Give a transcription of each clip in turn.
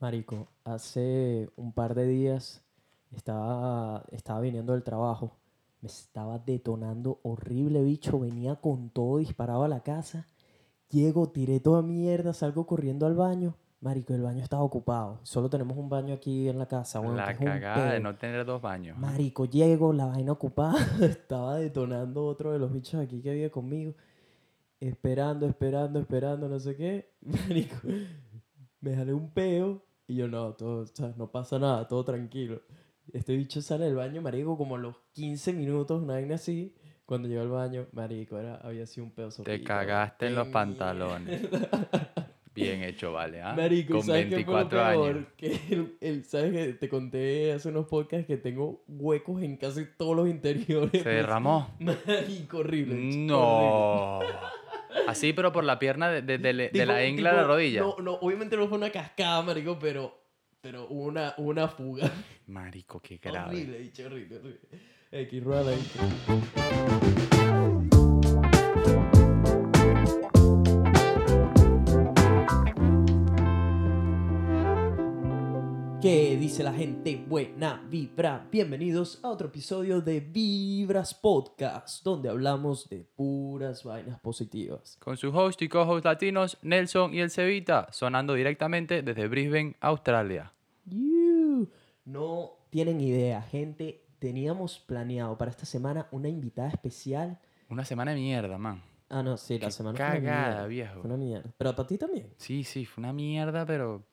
Marico, hace un par de días estaba, estaba viniendo del trabajo. Me estaba detonando horrible, bicho. Venía con todo disparado a la casa. Llego, tiré toda mierda, salgo corriendo al baño. Marico, el baño estaba ocupado. Solo tenemos un baño aquí en la casa. Bueno, La cagada de no tener dos baños. Marico, llego, la vaina ocupada. Estaba detonando otro de los bichos aquí que vive conmigo. Esperando, esperando, esperando, no sé qué. Marico, me jalé un peo. Y yo, no, todo, sea, no pasa nada, todo tranquilo. Este bicho sale del baño, marico, como a los 15 minutos, una vaina así. Cuando llegó al baño, marico, era, había sido un peo Te cagaste en los pantalones. Bien hecho, vale, ¿ah? Marico, ¿y Con ¿sabes qué fue lo 24 años. Que el, el- ¿sabes que Te conté hace unos podcasts que tengo huecos en casi todos los interiores. Se derramó. Marico, horrible. bicho, horrible. Así, pero por la pierna de, de- de- de la ingla a la tipo, rodilla. No, no, obviamente no fue una cascada, marico, pero, pero hubo una, una fuga. Marico, qué grave. Horrible, bicho, horrible, horrible. X, rueda ¿Qué dice la gente? Buena vibra. Bienvenidos a otro episodio de Vibras Podcast, donde hablamos de puras vainas positivas. Con su host y co-host latinos, Nelson y el Cevita, sonando directamente desde Brisbane, Australia. You. No tienen idea, gente. Teníamos planeado para esta semana una invitada especial. Una semana de mierda, man. Ah, no, sí, la Qué semana fue una cagada, mierda. viejo. Fue una mierda. Pero para ti también. Sí, sí, fue una mierda, pero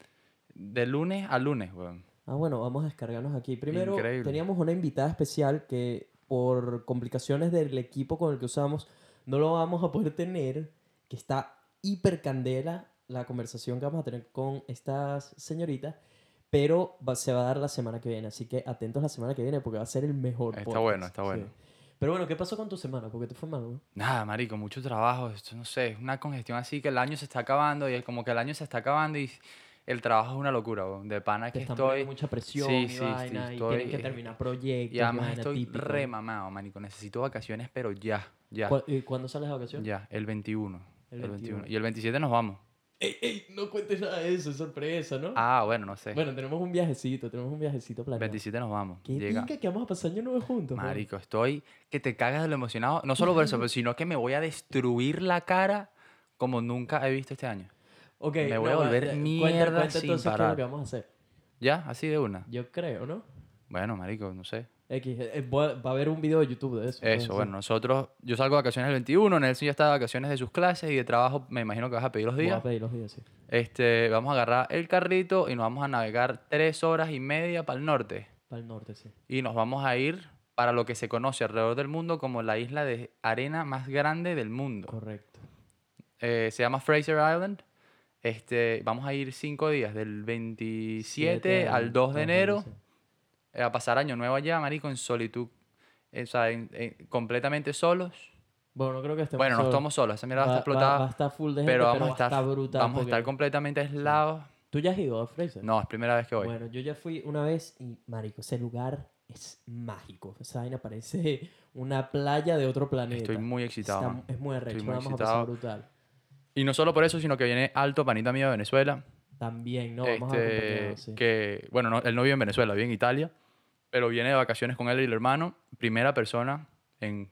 de lunes a lunes, weón. Ah, bueno, vamos a descargarnos aquí. Primero, Increíble. teníamos una invitada especial que por complicaciones del equipo con el que usamos no lo vamos a poder tener, que está hiper candela la conversación que vamos a tener con estas señoritas, pero va- se va a dar la semana que viene, así que atentos la semana que viene porque va a ser el mejor Está podcast, bueno, está bueno. Pero bueno, ¿qué pasó con tu semana? Porque te fue mal, ¿no? Nada, marico, mucho trabajo, esto no sé, es una congestión así que el año se está acabando y es como que el año se está acabando y el trabajo es una locura, weón. de pana Te que están estoy mucha presión Sí, y sí, sí, vaina, y estoy- tienen que terminar proyectos. y además estoy típico. re mamado, marico, necesito vacaciones, pero ya, ya, ¿Cu- y ¿Cuándo sales de vacaciones? ya, el 21, El el 21. 21 y el 27 nos vamos. Ey, ey, no cuentes nada de eso, es sorpresa, ¿no? Ah, bueno, no sé. Bueno, tenemos un viajecito, tenemos un viajecito planeado. 27 nos vamos. ¿Qué Llega. que vamos a pasar año nuevo juntos? Marico, estoy que te cagas de lo emocionado, no solo por eso, pero sino que me voy a destruir la cara como nunca he visto este año. Ok, me voy a no, volver cuenta- mierda cuenta sin entonces qué es parar. lo que vamos a hacer. ¿Ya? Así de una. Yo creo, ¿no? Bueno, marico, no sé. X, eh, a- va a haber un video de YouTube de eso. Eso, entonces. bueno, nosotros, yo salgo de vacaciones el 21, Nelson ya está de vacaciones de sus clases y de trabajo, me imagino que vas a pedir los Voy a días. pedir los días, sí. Este, vamos a agarrar el carrito y nos vamos a navegar tres horas y media para el norte. Para el norte, sí. Y nos vamos a ir para lo que se conoce alrededor del mundo como la isla de arena más grande del mundo. Correcto. Eh, se llama Fraser Island. Este, vamos a ir cinco días, del 27 al 2 de enero, a pasar año nuevo allá, marico, en solitud. eh, o sea, en- en- completamente solos. Bueno, no creo que estemos Bueno, no estamos solos, esa mierda va a Va- estar va- explotada. Va, a estar full de gente, pero pero, vamos a va estar, estar brutal. vamos a estar porque- completamente aislados. ¿Tú ya has ido a Fraser? No, es primera vez que voy. Bueno, yo ya fui una vez y, marico, ese lugar es mágico. Esa vaina parece una playa de otro planeta. Estoy muy excitado. Está- es muy arrecho, muy vamos a excitado. pasar brutal. Y no solo por eso, sino que viene Alto, panita mío de Venezuela. También, ¿no? Vamos a este, acompañarnos, sí. que, bueno, no, él no vive en Venezuela, vive en Italia, pero viene de vacaciones con él y el hermano, primera persona en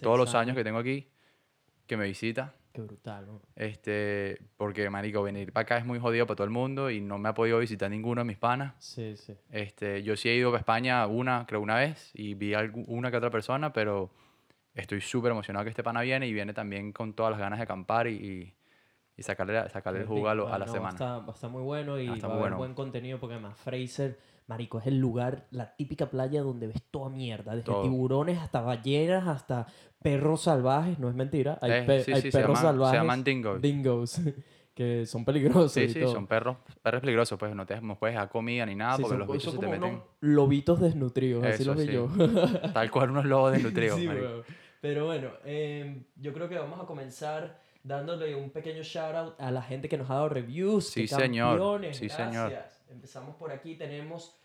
todos los Seis años que tengo aquí que me visita. Qué brutal, ¿no? Este, porque, marico, venir para acá es muy jodido para todo el mundo y no me ha podido visitar ninguno de mis panas. Sí, sí. Este, yo sí he ido a España una, creo una vez, y vi a una que otra persona, pero estoy súper emocionado que este pana viene y viene también con todas las ganas de acampar y, y, y sacarle, sacarle el jugo a, lo- a la no, semana. Está, a estar muy bueno y Va a estar va a muy haber bueno. buen contenido porque además Fraser, marico, es el lugar, la típica playa donde ves toda mierda. Desde Todo. tiburones hasta ballenas, hasta perros salvajes. No es mentira. Hay, Eh, pe- sí, hay sí, se perros llaman- se salvajes. llaman dingoes. Dingoes. que son peligrosos Sí, y sí, todo. son perros, perros peligrosos, pues no te no puedes dejar comida ni nada Sí, porque son, los bichos se te meten. lobitos desnutridos, así Eso, los vi sí. yo. Tal cual unos lobos desnutridos, Sí. Pero bueno, em, yo creo que vamos a comenzar dándole un pequeño shout out a la gente que nos ha dado reviews. Sí, señor. campeones, Sí, señor. gracias. Empezamos por aquí, tenemos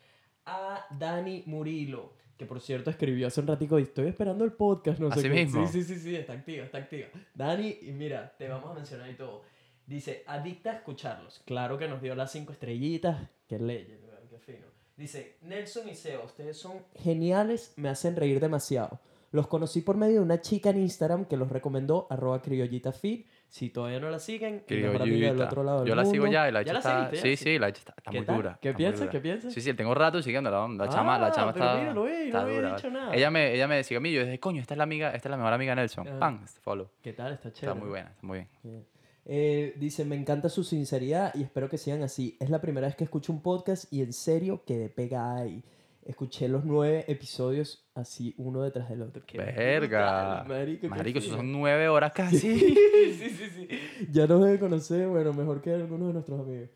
a Dani Murilo, que por cierto escribió hace un ratico, y estoy esperando el podcast, no sé ¿Así qué. mismo? Sí, sí, sí, sí, está activa, está activa. Dani, y mira, te vamos a mencionar y todo. Dice, adicta a escucharlos. Claro que nos dio las cinco estrellitas. Qué leyes, weón, qué fino. Dice, Nelson y Seo, ustedes son geniales, me hacen reír demasiado. Los conocí por medio de una chica en Instagram que los recomendó, arroba criollita feed. Si todavía no la siguen, mejor amiga del otro lado del Yo la sigo mundo. ya y la hecha ¿Ya está... seguiste? Ya, sí, sí, la hecha está, está ¿Qué muy tal? dura. ¿Qué está muy piensas? dura. ¿Qué piensas? Sí, sí, tengo rato siguiéndola. La chama, la Ah, chama pero está... mira, lo vi, no está había dura. dicho nada. Ella me, ella me siguió a mí y yo dije, coño, esta es la amiga, esta es la mejor amiga de Nelson. Ah. Pam, follow. ¿Qué tal? Está chévere. Está muy buena, está muy bien. Bien. Eh, dice, me encanta su sinceridad y espero que sigan así. Es la primera vez que escucho un podcast y en serio quedé pegada ahí. Escuché los nueve episodios así uno detrás del otro. Qué Verga. brutal, marico, Marico, eso son nueve horas casi. sí, sí, sí. Ya nos debe conocer, bueno, mejor que algunos de nuestros amigos.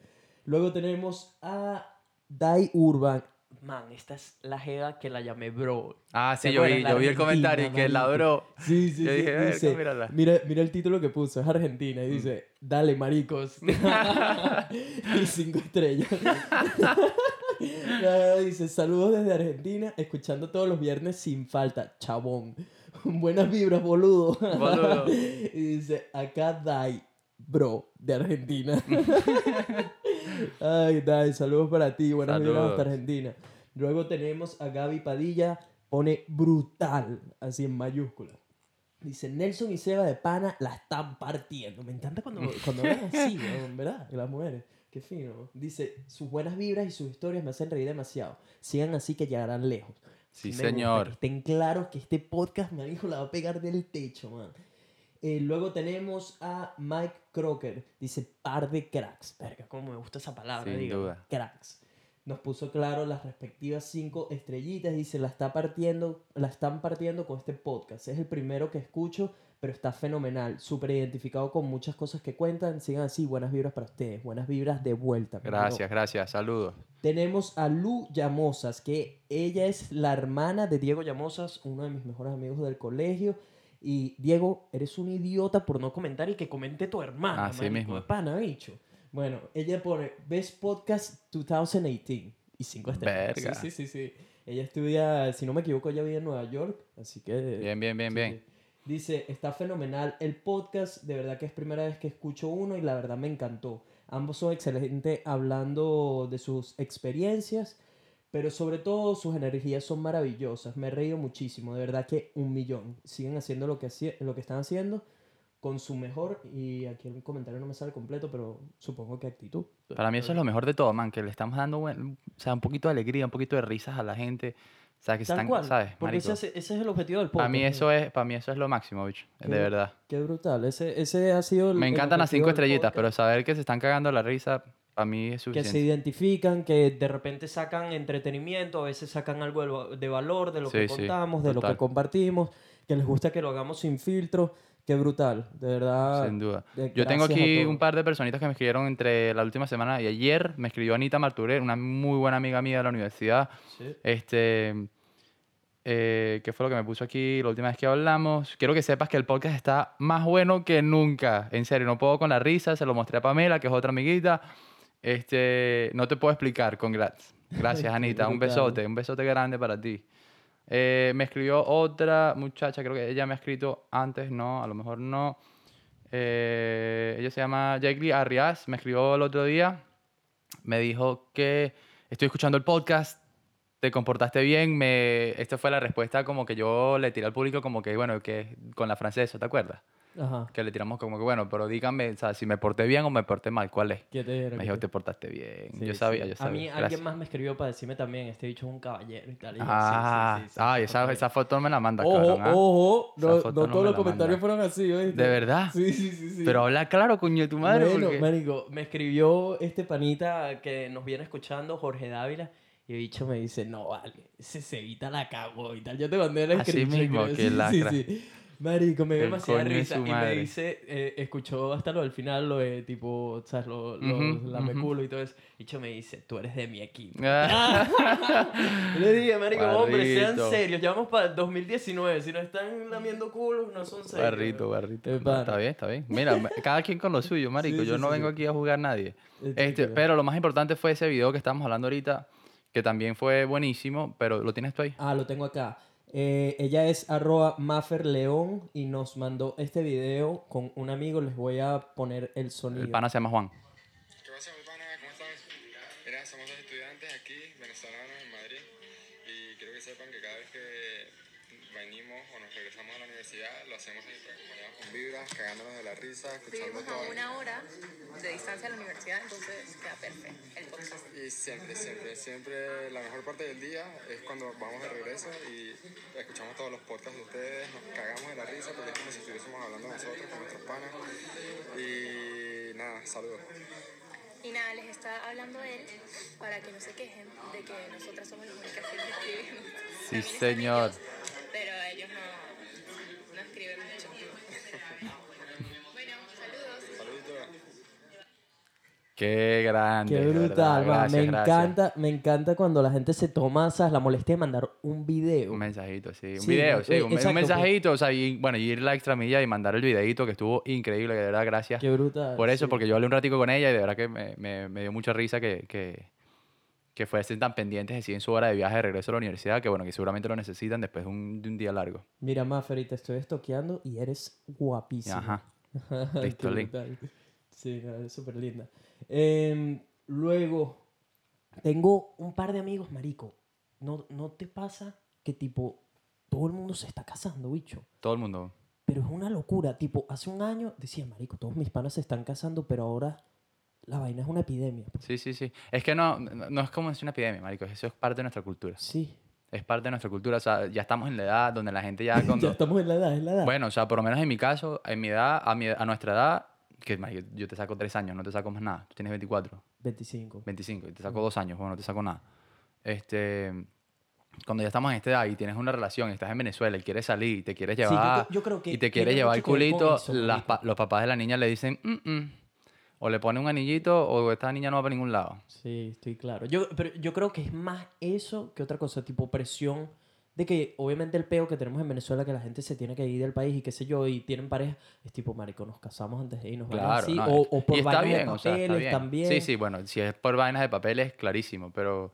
Luego tenemos a Dai Urban. Man, esta es la jeva que la llamé bro. Ah, sí, ¿Te yo vi, yo vi el comentario y que la bro. Sí, sí, Yo sí. dije, "Verga, dice, mírala". mira, mira el título que puso, es Argentina, Mm. y dice, dale maricos. y cinco estrellas. Dice, saludos desde Argentina, escuchando todos los viernes sin falta, chabón. Buenas vibras, boludo. Boludo. y dice, acá Dai, bro, de Argentina. Ay, Dai, saludos para ti, buenas vibras hasta. Argentina. Luego tenemos a Gaby Padilla, pone brutal, así en mayúscula. Dice, Nelson y Seba de Pana la están partiendo. Me encanta cuando, cuando hablan así, ¿verdad? Las mujeres. Qué fino. Dice, sus buenas vibras y sus historias me hacen reír demasiado. Sigan así que llegarán lejos. Sí, me señor. que estén claros que este podcast, me dijo, la va a pegar del techo, man. Eh, luego tenemos a Mike Crocker. Dice, par de cracks. Verga, cómo me gusta esa palabra, Sin duda. Cracks. Nos puso claro las respectivas cinco estrellitas. Dice, la está partiendo, la están partiendo con este podcast. Es el primero que escucho, pero está fenomenal. Súper identificado con muchas cosas que cuentan. Sigan así, buenas vibras para ustedes. Buenas vibras de vuelta. Gracias, gracias. Saludos. Tenemos a Lu Llamosas, que ella es la hermana de Diego Llamosas, uno de mis mejores amigos del colegio. Y Diego, eres un idiota por no comentar y que comente tu hermana. Así mismo. pana, bicho. Bueno, ella pone Best Podcast 2018 y cinco estrellas. Verga. Sí, sí, sí, sí. Ella estudia, si no me equivoco, ella vive en Nueva York, así que... Bien, bien, bien, Sí, bien. Dice, está fenomenal el podcast, de verdad que es primera vez que escucho uno y la verdad me encantó. Ambos son excelentes hablando de sus experiencias, pero sobre todo sus energías son maravillosas. Me he reído muchísimo, de verdad que un millón. Siguen haciendo lo que, lo que están haciendo con su mejor, y aquí el comentario no me sale completo, pero supongo que actitud. Para mí eso es lo mejor de todo, man, que le estamos dando o sea, un poquito de alegría, un poquito de risas a la gente. O sea, que Tal están, cual, ¿sabes? porque ese, ese es el objetivo del podcast. Para mí eso es, para mí eso es lo máximo, bicho. De verdad. Qué brutal, ese, ese ha sido el Me el encantan las cinco estrellitas, pero saber que se están cagando la risa, para mí es que se suficiente. identifican, que de repente sacan entretenimiento, a veces sacan algo de, va- de valor de lo que sí, contamos, de lo que compartimos, que les gusta que lo hagamos sin filtro. Qué brutal, de verdad. Sin duda. Yo tengo a aquí un par de personitas que me escribieron entre la última semana y ayer. Me escribió Anita Marturé, una muy buena amiga mía de la universidad. Sí. Este, eh, ¿qué fue lo que me puso aquí la última vez que hablamos? Quiero que sepas que el podcast está más bueno que nunca. En serio, no puedo con la risa. Se lo mostré a Pamela, que es otra amiguita. Este, no te puedo explicar. Congrats. Gracias, Anita. Un besote. Un besote grande para ti. Eh, me escribió otra muchacha, creo que ella me ha escrito antes, no, a lo mejor no. Eh, ella se llama Jackie Arrias, me escribió el otro día, me dijo que estoy escuchando el podcast, te comportaste bien, me... esta fue la respuesta como que yo le tiré al público como que, bueno, que con la francesa, ¿te acuerdas? Ajá. Que le tiramos como que, bueno, pero díganme, o sea, si me porté bien o me porté mal, ¿cuál es? ¿Qué te? Me ¿Qué dijo, te- te portaste bien. Sí, yo sí. sabía, yo A sabía. mí Gracias. alguien más me escribió para decirme también, este bicho es un caballero y tal. y yo, sí, sí, Ah, sí, sí, ay, sí, esa, esa foto me la manda, Ojo, cabrón, ¿ah? ojo, no, no todos los comentarios manda. fueron así, ¿oíste? ¿De verdad? Sí, sí, sí, sí. Pero habla claro, coño, de tu madre. Bueno, porque- marico, me escribió este panita que nos viene escuchando, Jorge Dávila, y el bicho me dice, no, vale, ese Cevita la cagó y tal. Yo te mandé el Así screenshot, mismo, creo. que Sí, sí, sí. Marico, me dio demasiada de risa y me dice, eh, escuchó hasta lo del final, lo de tipo, ¿sabes? Lo, lo, Ujú, lame ujú. culo y todo eso. Y bicho me dice, tú eres de mi equipo. Ah, le dije, marico, hombre, sean Barrito. serios, ya vamos para el 2019, si no están lamiendo culos, no son serios. barrito, barrito. De No, está bien, está bien. Mira, cada quien con lo suyo, marico. Sí, Yo sí, no sí, vengo aquí a jugar a nadie. Este, Este, pero lo más importante fue ese video que estábamos hablando ahorita, que también fue buenísimo, pero ¿lo tienes tú ahí? Ah, lo tengo acá. Eh, ella es arroba León y nos mandó este video con un amigo. Les voy a poner el sonido. El pana se llama Juan. ¿Qué pasa, mi pana? ¿Cómo estás? Mira, somos dos estudiantes aquí, venezolanos en Madrid, y quiero que sepan que cada vez que venimos o nos regresamos a la universidad, lo hacemos ahí, pues, acompañados con vibras, cagándonos de la risa, escuchando Vivimos a una hora de distancia de la universidad, entonces queda perfecto el podcast. Y siempre, siempre, siempre la mejor parte del día es cuando vamos de regreso y escuchamos todos los podcasts de ustedes, nos cagamos de la risa porque es como si estuviésemos hablando nosotros con nuestros panas. Y nada, saludos. Y nada, les está hablando él para que no se quejen de que nosotras somos las únicas que escriben. Sí, señor. ellos, pero ellos no, no escriben mucho. bueno, saludos. Saluditos. Qué grande. Qué verdad, brutal, man. gracias, Me gracias. encanta, me encanta cuando la gente se toma ¿sabes? la molestia de mandar un video. Un mensajito, sí. Un Sí, video, sí. Un, un exacto, pues. mensajito, o sea, y, bueno, y ir la extra milla y mandar el videito que estuvo increíble, que de verdad, gracias Qué brutal. por eso, sí. porque yo hablé un ratico con ella y de verdad que me, me, me dio mucha risa que, que, que fuesen tan pendientes así en su hora de viaje de regreso a la universidad, que bueno, que seguramente lo necesitan después de un, de un día largo. Mira, Maffer, te estoy estoqueando y eres guapísima. Ajá. Sí, no, súper linda. Em, luego, tengo un par de amigos, marico. ¿No, ¿No te pasa que, tipo, todo el mundo se está casando, bicho? Todo el mundo. Pero es una locura. Tipo, hace un año decía, marico, todos mis panas se están casando, pero ahora la vaina es una epidemia. Sí, sí, sí. Es que no, no, no es como es una epidemia, marico. Eso es parte de nuestra cultura. Sí. Es parte de nuestra cultura. O sea, ya estamos en la edad donde la gente ya cuando... Ya estamos en la edad, es la edad. Bueno, o sea, por lo menos en mi caso, en mi edad, a, mi, a nuestra edad, que marico, yo te saco tres años, no te saco más nada. Tú tienes 24, 25. 25, y te saco dos años, bueno, no te saco nada. Este, cuando ya estamos en esta edad y tienes una relación, estás en Venezuela y quieres salir y te quieres Sí, yo llevar yo creo que y te quieres llevar el culito, eso, las marico. pa- los papás de la niña le dicen, "Mm, mm", o le ponen un anillito o esta niña no va para ningún lado. Sí, estoy claro. Yo, pero yo creo que es más eso que otra cosa, tipo presión de que obviamente el peo que tenemos en Venezuela, que la gente se tiene que ir del país y qué sé yo, y tienen pareja, es tipo, marico, nos casamos antes de irnos. Claro, así, no, o, o por vainas bien, de o sea, está papeles bien. también. Sí, sí, bueno, si es por vainas de papeles, clarísimo, pero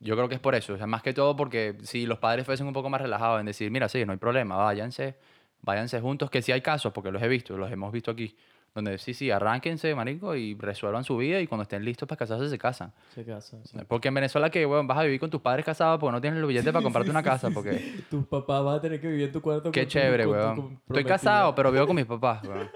yo creo que es por eso, o sea, más que todo porque si los padres fuesen un poco más relajados en decir, mira, sí, no hay problema, váyanse, váyanse juntos, que sí hay casos, porque los he visto, los hemos visto aquí, donde sí, sí, arránquense, marico, y resuelvan su vida y cuando estén listos para casarse se casan. Se casan. sí. Porque en Venezuela que, bueno, vas a vivir con tus padres casados porque no tienes el billete para comprarte una casa, porque Tus papás van a tener que vivir en tu cuarto. qué con chévere, weón. Estoy casado, pero vivo con mis papás, weón.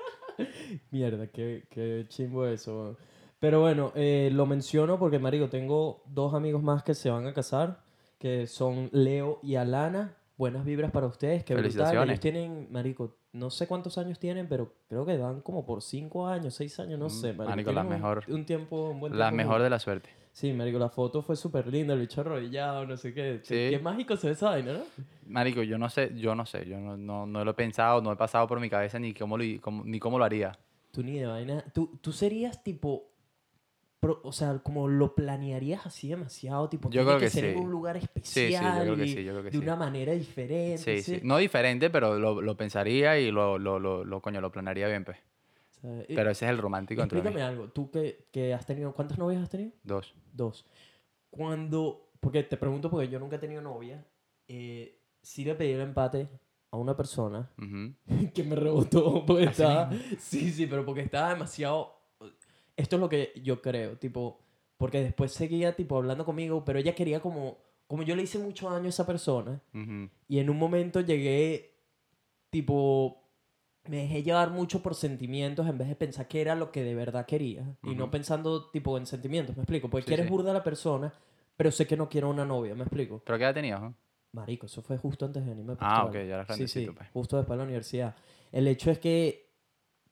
Mierda, qué, qué chimbo eso. weón. Pero bueno, eh, lo menciono porque, marico, tengo dos amigos más que se van a casar, que son Leo y Alana. Buenas vibras para ustedes, brutal. Felicitaciones. Ellos tienen, marico, no sé cuántos años tienen, pero creo que van como por cinco años, seis años, no sé, marico. Mm, marico, la Tienen un- mejor- Un, tiempo, un buen La tiempo mejor de la suerte. Sí, marico, la foto fue súper linda, el bicho arrodillado, no sé qué. Sí. Qué mágico se ve esa vaina, ¿no? Marico, yo no sé, yo no sé, yo no, no, no lo he pensado, no he pasado por mi cabeza ni cómo lo, cómo- ni cómo lo haría. Tú ni de vaina. Tú, tú serías tipo. Pro- o sea, como lo planearías así demasiado, tipo, Yo tiene creo que, que ser en sí. un lugar sí, yo especial. creo que yo creo que de una manera diferente. Sí. No diferente, pero lo, lo pensaría y lo, lo, lo, coño, lo planearía bien, pues. O sea, Pero ese es el romántico entre explícame algo. Tú que, que has tenido. ¿Cuántas novias has tenido? Dos. Dos. Cuando. Porque te pregunto, porque yo nunca he tenido novia. Eh, sí le pedí el empate a una persona Ujú. que me rebotó porque Así estaba sí sí pero porque estaba demasiado esto es lo que yo creo tipo porque después seguía tipo hablando conmigo pero ella quería como como yo le hice mucho daño a esa persona y en un momento llegué tipo me dejé llevar mucho por sentimientos en vez de pensar que era lo que de verdad quería y no pensando tipo en sentimientos me explico porque Sí, quieres sí. burda a la persona pero sé que no quiero una novia me explico ¿Pero qué edad tenías? no? Marico, eso fue justo antes de venirme a Ah, ok, ya eras Sí, pues. justo después de la universidad. El hecho es que,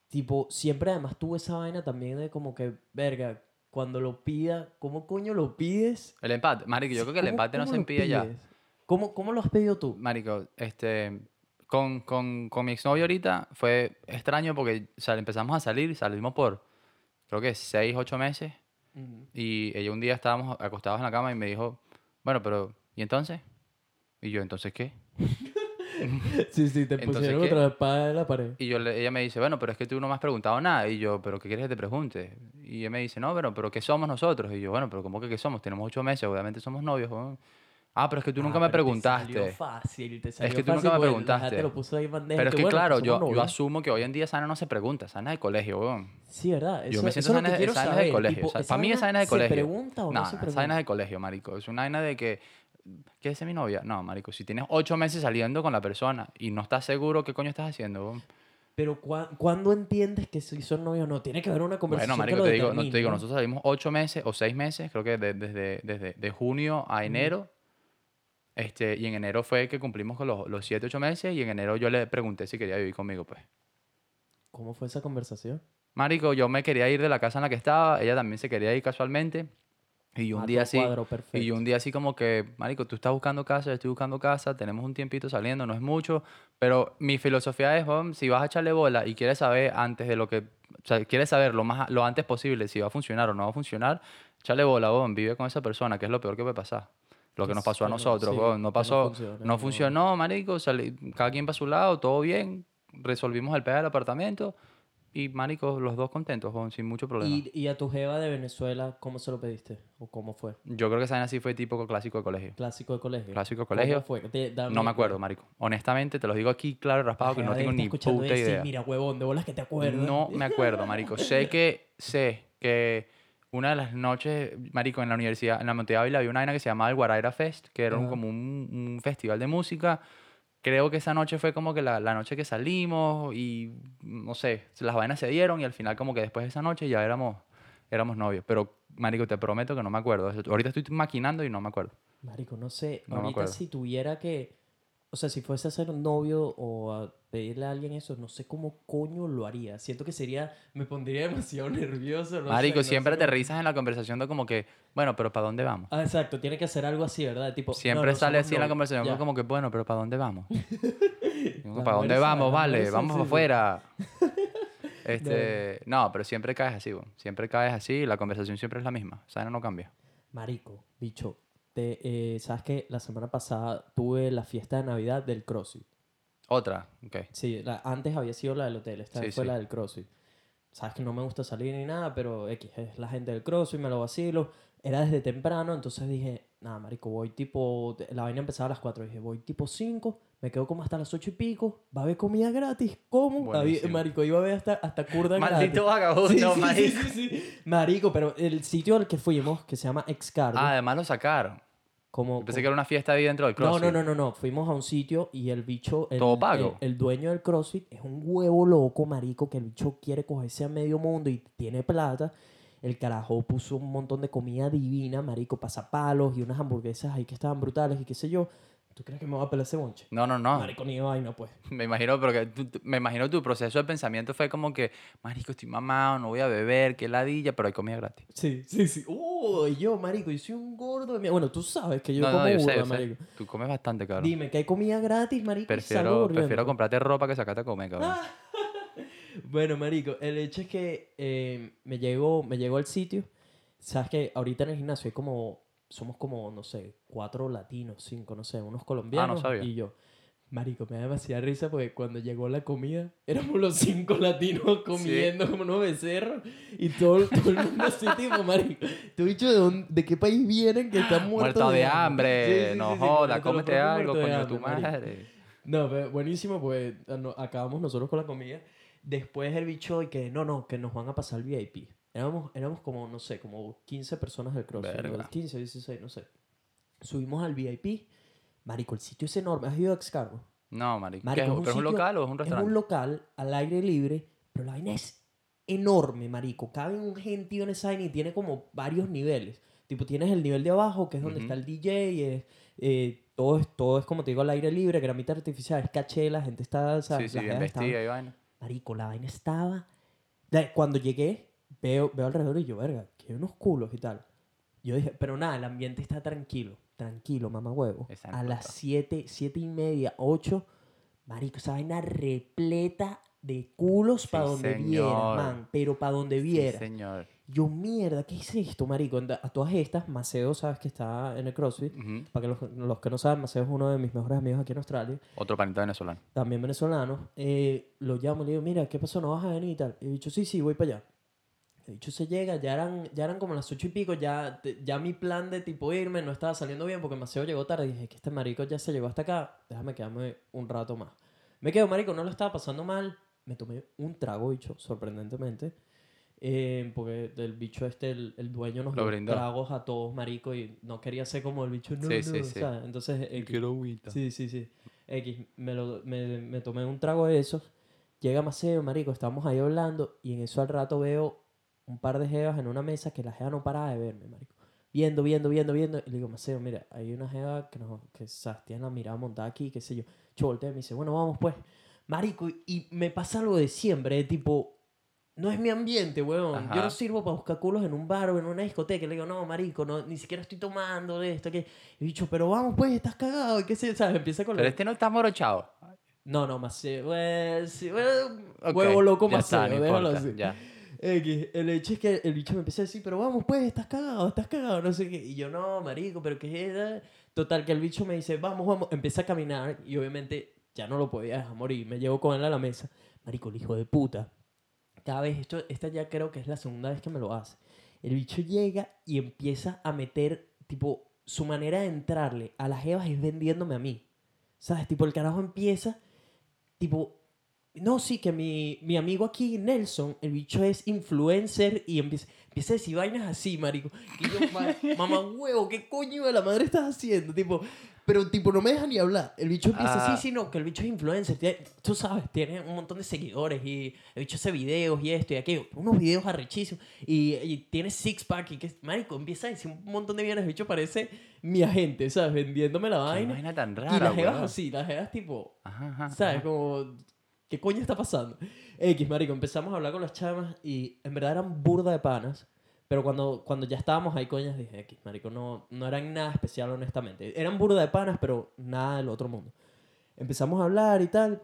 tipo, siempre además tuve esa vaina también de como que, verga, cuando lo pida, ¿cómo coño lo pides? El empate. Marico, yo creo que el ¿Cómo- empate no se impide ya. ¿Cómo, ¿Cómo lo has pedido tú? Marico, este, con, con, con mi exnovio ahorita fue extraño porque o sea, empezamos a salir, salimos por, creo que seis, ocho meses. Ujú. Y ella un día estábamos acostados en la cama y me dijo, bueno, pero, ¿y entonces? Y yo, ¿entonces qué? Sí, sí, te Entonces, pusieron ¿qué? otra espada de la pared. Y yo ella me dice, bueno, pero es que tú no me has preguntado nada. Y yo, ¿pero qué quieres que te pregunte? Y ella me dice, no, pero, pero ¿qué somos nosotros? Y yo, bueno, pero ¿cómo que qué somos? Tenemos ocho meses, obviamente somos novios. weón". Ah, pero es que tú nunca Ah, me pero te salió preguntaste. fácil, te salió que tú nunca fácil me porque preguntaste. lo puso ahí en bandeja, Pero es que bueno, claro, yo, yo asumo que hoy en día esa vaina no se pregunta, es de colegio, weón. Sí, ¿verdad? Yo Eso- me eso siento es es saber, de colegio. tipo, o sea, ¿esa para mí es de ¿Se colegio. pregunta o no, no, se pregunta? es de colegio, marico. Es una vaina de que... ¿Qué es mi novia? No, marico. Si tienes ocho meses saliendo con la persona y no estás seguro, ¿qué coño estás haciendo? Pero ¿cuá- ¿cuándo entiendes que si son novios o no? Tiene que haber una conversación Bueno, marico, que lo te digo, no, te digo, ¿no? nosotros salimos ocho meses o seis meses, creo que de- desde, desde de junio a enero. Este, y en enero fue que cumplimos con los, los siete, ocho meses y en enero yo le pregunté si quería vivir conmigo, pues. ¿Cómo fue esa conversación? Marico, yo me quería ir de la casa en la que estaba, ella también se quería ir casualmente. Y un día así, y yo un día así como que, marico, tú estás buscando casa, yo estoy buscando casa, tenemos un tiempito saliendo, no es mucho, pero mi filosofía es, "Hom, si vas a echarle bola y quieres saber antes de lo que, o sea, quieres saber lo más lo antes posible si va a funcionar o no va a funcionar, échale bola, hom, vive con esa persona, que es lo peor que puede pasar. Lo que nos pasó a nosotros, sí, no no pasó, funciona, no. funcionó, marico, salí- cada quien para su lado, todo bien, resolvimos el pedo del apartamento y, marico, los dos contentos, hom, sin mucho problema. ¿Y, y a tu jeva de Venezuela, cómo se lo pediste? ¿O cómo fue? Yo creo que esa vaina sí fue típico clásico de colegio. Clásico de colegio. Clásico de ¿Cómo colegio. fue? No me acuerdo, marico. Honestamente, te lo digo aquí claro raspado que no tengo ni puta decir, idea. Mira, huevón, de bolas que te acuerdas. No me acuerdo, marico. Sé que, sé que una de las noches, marico, en la universidad, en la Monte Ávila había una vaina que se llamaba el Guaraira Fest, que era un- como un, un festival de música. Creo que esa noche fue como que la, la noche que salimos y, no sé, las vainas se dieron y al final como que después de esa noche ya éramos, éramos novios. Pero, marico, te prometo que no me acuerdo. Ahorita estoy maquinando y no me acuerdo. Marico, no sé. No ahorita si tuviera que... O sea, si fuese a ser un novio o a pedirle a alguien eso, no sé cómo coño lo haría. Siento que sería... Me pondría demasiado nervioso. no sé, Marico, no siempre sé te risas en la conversación de como que, bueno, pero ¿para dónde vamos? Ah, exacto. Tiene que ser algo así, ¿verdad? Tipo, Siempre no, sale así en la conversación, ya. como que, bueno, pero ¿para dónde vamos? ¿Para dónde vamos? Vale, vamos para afuera. Este, no, pero siempre caes así, weón. siempre caes así y la conversación siempre es la misma. O sea, no cambia. Marico, bicho, te, eh, ¿sabes que La semana pasada tuve la fiesta de Navidad del CrossFit. Otra, ok. Sí, la- antes había sido la del hotel, esta Sí, vez fue sí. la del CrossFit. Sabes que no me gusta salir ni nada, pero X, es la gente del CrossFit, me lo vacilo. Era desde temprano, entonces dije, nada, marico, voy tipo... La vaina empezaba a las 4, dije, voy tipo 5, me quedo como hasta las 8 y pico, va a haber comida gratis, ¿cómo? Había- marico, iba a ver hasta, hasta curda gratis. Maldito vagabundo, Sí, sí, marico. sí, sí. Marico, pero el sitio al que fuimos, que se llama Excargo, Ah, además lo sacaron. Como... Pensé que era una fiesta ahí dentro del No, CrossFit. no, no, no, no. Fuimos a un sitio y el bicho. El, ¿Todo pago? El, el dueño del CrossFit es un huevo loco, marico, que el bicho quiere cogerse a medio mundo y tiene plata. El carajo puso un montón de comida divina, marico, pasapalos y unas hamburguesas ahí que estaban brutales y qué sé yo. ¿Tú crees que me va a pelar ese bonche? No, no, no. Marico, ni vaina, pues. Me imagino, porque tú- tú- me imagino tu proceso de pensamiento fue como que, marico, estoy mamado, no voy a beber, qué ladilla, pero hay comida gratis. Sí, sí, sí. Uh, y yo, marico, yo soy un gordo de mierda. Bueno, tú sabes que yo no, como no, yo sé, sé. marico. Tú comes bastante, cabrón. Dime que hay comida gratis, marico. Prefiero, prefiero comprarte ropa que sacarte a comer, cabrón. Ah. Bueno, marico, el hecho es que eh, me llegó me llegó al sitio. Sabes que ahorita en el gimnasio hay como somos como no sé cuatro latinos, cinco, no sé, unos colombianos sabía. y yo. Marico, me da demasiada risa porque cuando llegó la comida éramos los cinco latinos comiendo como unos becerros y todo, todo el mundo así tipo, marico. ¿Tú dicho de, dónde- de qué país vienen que están muertos Muerto de hambre, Sí, sí, sí, no sí, joda, cómete algo, muertos de coño, tu hambre, marico. madre. No, pero buenísimo, pues ah, no- acabamos nosotros con la comida. Después el bicho y que no, no, que nos van a pasar el VIP. Éramos, éramos como, no sé, como 15 personas del CrossFit. Verga. ¿no? 15, 16, no sé. Subimos al VIP. Marico, el sitio es enorme. ¿Has ido a Excargo? No, marico. ¿Qué Marico, es? es un ¿Pero es un sitio- local o es un Es restaurante? un local al aire libre, pero la vaina es enorme, marico. Cabe un gentío en esa vaina y tiene como varios niveles. Tipo, tienes el nivel de abajo, que es donde Ujú. está el DJ, es, eh, todo, es, todo es como te digo al aire libre, gramita artificial, es caché, la gente está... o sea, sí, sí, bien vestida y vaina. Marico, la vaina estaba... Cuando llegué, veo, veo alrededor y yo, verga, que hay unos culos y tal. Yo dije, pero nada, el ambiente está tranquilo. Tranquilo, mamá huevo. Esa A las importa. 7, 7 y media, 8, marico, esa vaina repleta de culos para Sí, donde señor. viera, man. Pero para donde Sí, viera. señor. yo, mierda, ¿qué es esto, marico? A todas estas, Maceo, sabes que está en el CrossFit. Ujú. Para que los, los que no saben, Maceo es uno de mis mejores amigos aquí en Australia Otro panita venezolano. también venezolano, eh, lo llamo y le digo, mira, ¿qué pasó? ¿No vas a venir y tal? Y he dicho, sí, sí, voy para allá. El bicho se llega, ya eran, ya eran como las ocho y pico, ya, te- ya mi plan de tipo irme no estaba saliendo bien porque Maceo llegó tarde. Dije, que este marico ya se llegó hasta acá, déjame quedarme un rato más. Me quedo, marico, no lo estaba pasando mal. Me tomé un trago, bicho, sorprendentemente. Eh, porque el bicho este, el, el dueño nos Lo dio brindó. tragos a todos, marico, y no quería ser como el bicho, no, Sí, no, sí, sí. Entonces, X. agüita. Sí, sí, sí. X, me, lo, me, me tomé un trago de esos. Llega Maceo, marico, estamos ahí hablando y en eso al rato veo un par de jevas en una mesa que la jeva no paraba de verme, marico. Viendo, viendo, viendo, viendo. Y le digo, Maceo, mira, hay una jeva que, no, que tiene la mirada montada aquí, qué sé yo. Yo volteo y me dice, bueno, vamos pues. Marico, y- me pasa algo de siempre, tipo, no es mi ambiente, weón. Yo no sirvo para buscar culos en un bar o en una discoteca. Y le digo, no, marico, no, ni siquiera estoy tomando de esto. Que... Y dicho, pero vamos, pues, estás cagado. Y qué sé, ¿sabes? Empieza con Pero la... este no está morochado. No, no, Maceo. Pues, sí, bueno, Ok, huevo loco no déjalo así. Ya. X, el hecho es que el bicho me empezó a decir, pero vamos pues, estás cagado, estás cagado, no sé qué. Y yo, no, marico, pero qué es Total, que el bicho me dice, vamos, vamos. Empieza a caminar y obviamente ya no lo podía dejar morir. Me llevo con él a la mesa. Marico, el hijo de puta. Cada vez, esto, esta ya creo que es la segunda vez que me lo hace. El bicho llega y empieza a meter, tipo, su manera de entrarle a las jevas es vendiéndome a mí. ¿Sabes? Tipo, el carajo empieza, tipo, no, sí, que mi, mi amigo aquí, Nelson, el bicho es influencer y empieza, empieza a decir vainas así, marico. Y yo, "Ma- mamá huevo, ¿qué coño de la madre estás haciendo? Tipo, pero tipo, no me deja ni hablar. El bicho empieza, Ah. sí, sí, no, que el bicho es influencer. tiene- tú sabes, tiene un montón de seguidores y el bicho hace videos y esto y aquello. Unos videos arrechísimos. Y, y tiene six pack y que, marico, empieza a decir un montón de bienes. El bicho parece mi agente, ¿sabes? Vendiéndome la Qué vaina. vaina tan y rara, las jevas así, las jevas tipo, Ajá, ajá, ¿Sabes? ajá. Como, ¿qué coño está pasando? X, marico, empezamos a hablar con las chamas y en verdad eran burda de panas. Pero cuando, cuando ya estábamos ahí, coñas, dije, X, marico, no, no eran nada especial, honestamente. Eran burda de panas, pero nada del otro mundo. Empezamos a hablar y tal.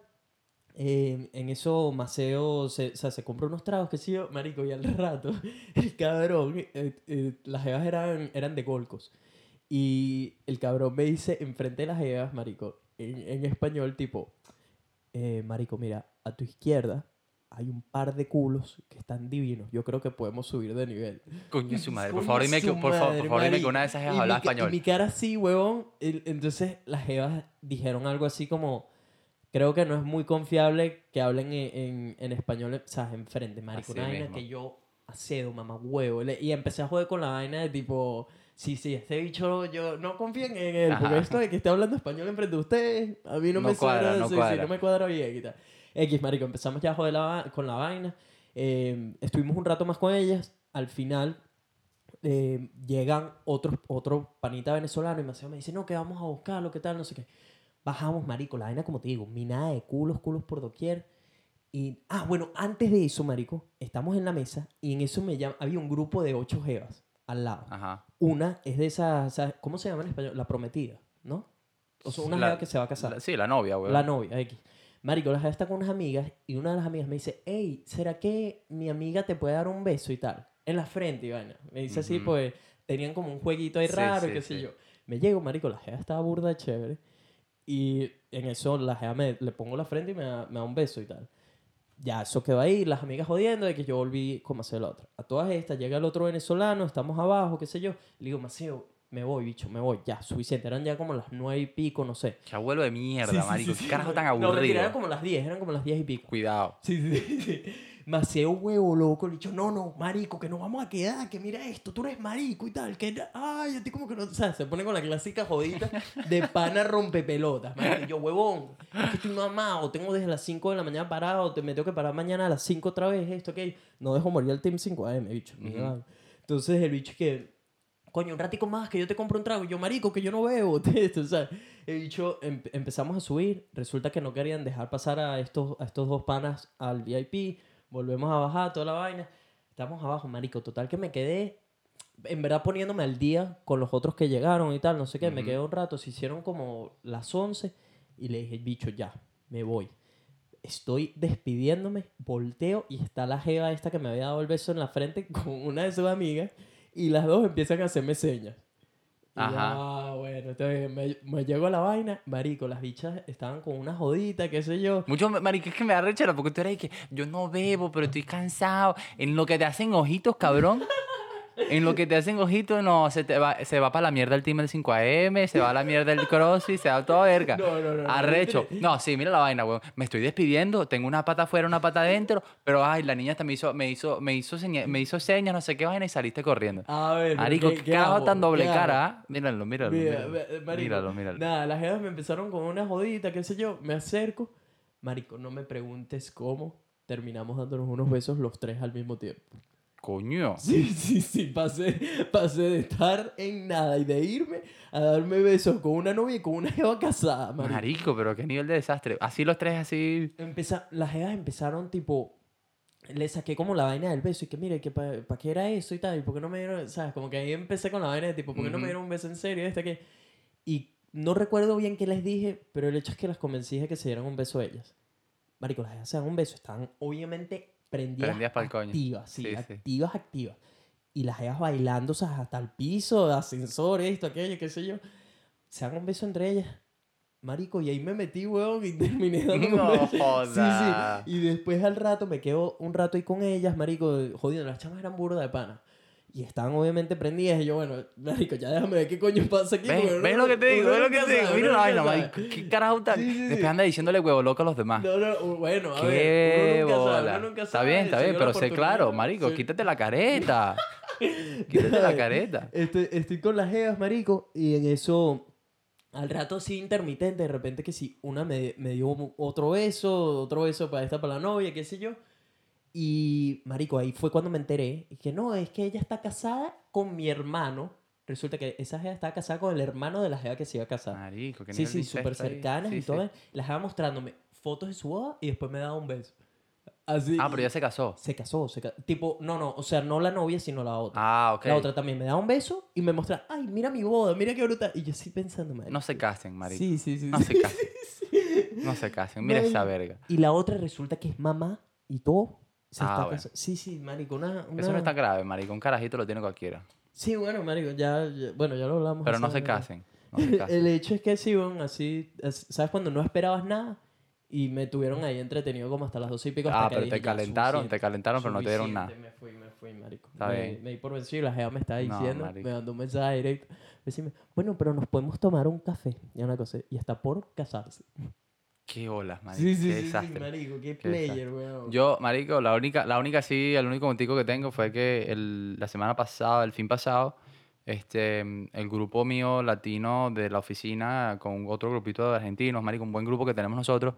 Eh, en eso Maceo se, o sea, se compró unos tragos, que sí, marico, y al rato, el cabrón, eh, eh, las jevas eran, eran de Golcos. Y el cabrón me dice enfrente de las jevas, marico, en, en español, tipo, eh, marico, mira, a tu izquierda hay un par de culos que están divinos. Yo creo que podemos subir de nivel. Coño su madre. Por favor, dime que, por favor, por favor, dime que una de esas jevas mi habla ca- español. Y mi cara así, huevón. Entonces las jevas dijeron algo así como... Creo que no es muy confiable que hablen en, en, en español, o sea, enfrente, marico. Una vaina que yo acedo, mamá, huevo. Y empecé a joder con la vaina de tipo... Sí, sí, este bicho, yo no confíen en él, porque Ajá. esto de que esté hablando español enfrente de ustedes, a mí no, No me cuadra, suena, no sí, sí, cuadra. no me cuadra bien y tal. X, marico, empezamos ya a joder la con la vaina. Eh, estuvimos un rato más con ellas. Al final eh, llegan otros otro panita venezolano y Maceo me dice, no, que vamos a buscarlo, qué tal, no sé qué. Bajamos, marico, la vaina como te digo, minada de culos, culos por doquier. Y, ah, bueno, antes de eso, marico, estamos en la mesa y en eso me llama, había un grupo de ocho jevas al lado. Ajá. Una es de esas, ¿sabes? ¿cómo se llama en español? La prometida, ¿no? O sea, una La- que se va a casar. La- sí, la novia, weón. La novia, X. Marico, la jeva está con unas amigas y una de las amigas me dice, hey, ¿será que mi amiga te puede dar un beso y tal? En la frente, y vaina. Me dice así, Ujú. pues tenían como un jueguito ahí Sí, raro sí, qué sé yo. Me llego, marico, la jeva estaba burda chévere. Y en eso la jeva me, le pongo la frente y me da, me da un beso y tal. Ya, eso quedó ahí, las amigas jodiendo de que yo volví como a hacer la otra. A todas estas llega el otro venezolano, estamos abajo, qué sé yo. Le digo, Maceo, me voy, bicho, me voy. Ya, suficiente. Eran ya como las nueve y pico, no sé. Qué abuelo de mierda, Sí, sí, marico. sí, Qué sí. carajo tan No, aburrido. eran como las 10, eran como las 10 y pico. Cuidado. Sí, sí, sí. Maceo huevo loco, le dicho, no, no, marico, que nos vamos a quedar, que mira esto, tú eres marico y tal, que, ay, a ti como que no, o sea, se pone con la clásica jodita de pana rompepelotas, marico, yo, huevón, es que estoy mamado, tengo desde las 5 de la mañana parado, te, me tengo que parar mañana a las 5 otra vez, esto, que no dejo morir al Team 5 AM, bicho, Ujú. vaina. entonces el bicho que, coño, un ratico más, que yo te compro un trago, y yo, marico, que yo no bebo, o sea, el bicho, em- empezamos a subir, resulta que no querían dejar pasar a estos, a estos dos panas al VIP, volvemos a bajar toda la vaina, estamos abajo, marico, total que me quedé, en verdad poniéndome al día con los otros que llegaron y tal, no sé qué, me quedé un rato, se hicieron como las 11 y le dije, bicho, ya, me voy. Estoy despidiéndome, volteo y está la jeva esta que me había dado el beso en la frente con una de sus amigas y las dos empiezan a hacerme señas. Ajá. ah, bueno, bien. Me, me llegó la vaina, marico, las bichas estaban con una jodita, qué sé yo. Mucho, marico, es que me da rechera porque tú eres que yo no bebo, pero estoy cansado. En lo que te hacen ojitos, cabrón. En lo que te hacen ojitos, no, se, te va, se va para la mierda el team del 5AM, se va a la mierda el crossfit, se va toda verga. No, no, no, Arrecho. no sí, mira la vaina, weón. Me estoy despidiendo, tengo una pata afuera, una pata adentro, pero ay, la niña hasta me hizo, me hizo, me hizo, seña- me hizo señas, no sé qué vaina, y saliste corriendo. A ver, Marico, ¿qué- qué, tan doble cara, ¿ah? Míralo, míralo. Mira, míralo. marico, Míralo, míralo. Nada, las jevas me empezaron con una jodita, qué sé yo. Me acerco. Marico, no me preguntes cómo. Terminamos dándonos unos besos los tres al mismo tiempo. Coño. Sí, sí, sí. Pasé, pasé de estar en nada y de irme a darme besos con una novia y con una jeva casada, marico. Marico, pero qué nivel de desastre. Así los tres, así. Empeza- las jevas empezaron tipo... Le saqué como la vaina del beso y que mire, que para qué era eso y tal, y por qué no me dieron, ¿sabes? Como que ahí empecé con la vaina de tipo, ¿por qué no me dieron un beso en serio? Este que... Y no recuerdo bien qué les dije, pero el hecho es que las convencí de que se dieran un beso a ellas. Marico, las jevas se dan un beso, están obviamente prendidas, Prendidas pa'l coño. activas, sí, Sí, activas, activas. Y las jevas bailando, o sea, hasta el piso, ascensor, esto, aquello, qué sé yo. Se dan un beso entre ellas. Marico, y ahí me metí, weón, y terminé dando un No beso. Sí, joda. sí. Y después al rato me quedo un rato ahí con ellas, marico, jodiendo. Las chamas eran burda de pana. Y estaban obviamente prendidas. Y yo, bueno, marico, ya déjame ver qué coño pasa aquí. ¿Ves, ¿Ves lo que te digo? ¿Ves lo que te digo? sabe, Mira la vaina, marico. sabe. ¿Qué carajo tal? Sí, sí, sí. Después anda diciéndole huevo loco a los demás. No, no, bueno, a Qué ver. Uno nunca sabe, bola. uno nunca Está sabe, bien, está bien, pero sé claro, marico, sí. quítate la careta. quítate la careta. Estoy, estoy con las jevas, marico, y en eso, al rato sí intermitente, de repente que sí, una me, me dio otro beso, otro beso para esta, para la novia, qué sé yo. Y, marico, ahí fue cuando me enteré y que no, es que ella está casada con mi hermano. Resulta que esa jeva estaba casada con el hermano de la jeva que se iba a casar. Marico, que sí, sí, súper cercanas y todo. Las jeva mostrándome fotos de su boda y después me daba un beso. Así. Ah, pero ya se casó. Se casó, se ca- Tipo, no, no, o sea, no la novia, sino la otra. Ah, ok. La otra también me da un beso y me muestra, ay, mira mi boda, mira qué brutal. Y yo sí pensando, marico. No se casen, marico. Sí, sí, sí. No sí. se casen. No se casen. Mira esa verga. Y la otra resulta que es mamá y todo. Se Ah, está bueno. Sí, sí, marico, una, una... Eso no está grave, marico. Un carajito lo tiene cualquiera. Sí, bueno, marico, ya, ya- bueno, ya lo hablamos. Pero no se casen. No se casen. El hecho es que sí, bueno, así, es- ¿sabes? Cuando no esperabas nada y me tuvieron ahí entretenido como hasta las doce y pico. hasta Ah, que pero dije, te calentaron, te calentaron, pero no te dieron nada. Me fui, me fui, marico. Está me, bien. me di por vencido y la jeva me estaba No, diciendo, marico. me mandó un mensaje directo. Decime, bueno, pero nos podemos tomar un café. Y una cosa, y está por casarse. Qué olas, marico. Sí, sí, Qué sí, sí, desastre. marico, qué Qué player, weón. Yo, marico, la única, la única sí, el único motivo que tengo fue que el- la semana pasada, el fin pasado, este, el grupo mío latino de la oficina con otro grupito de argentinos, marico, un buen grupo que tenemos nosotros,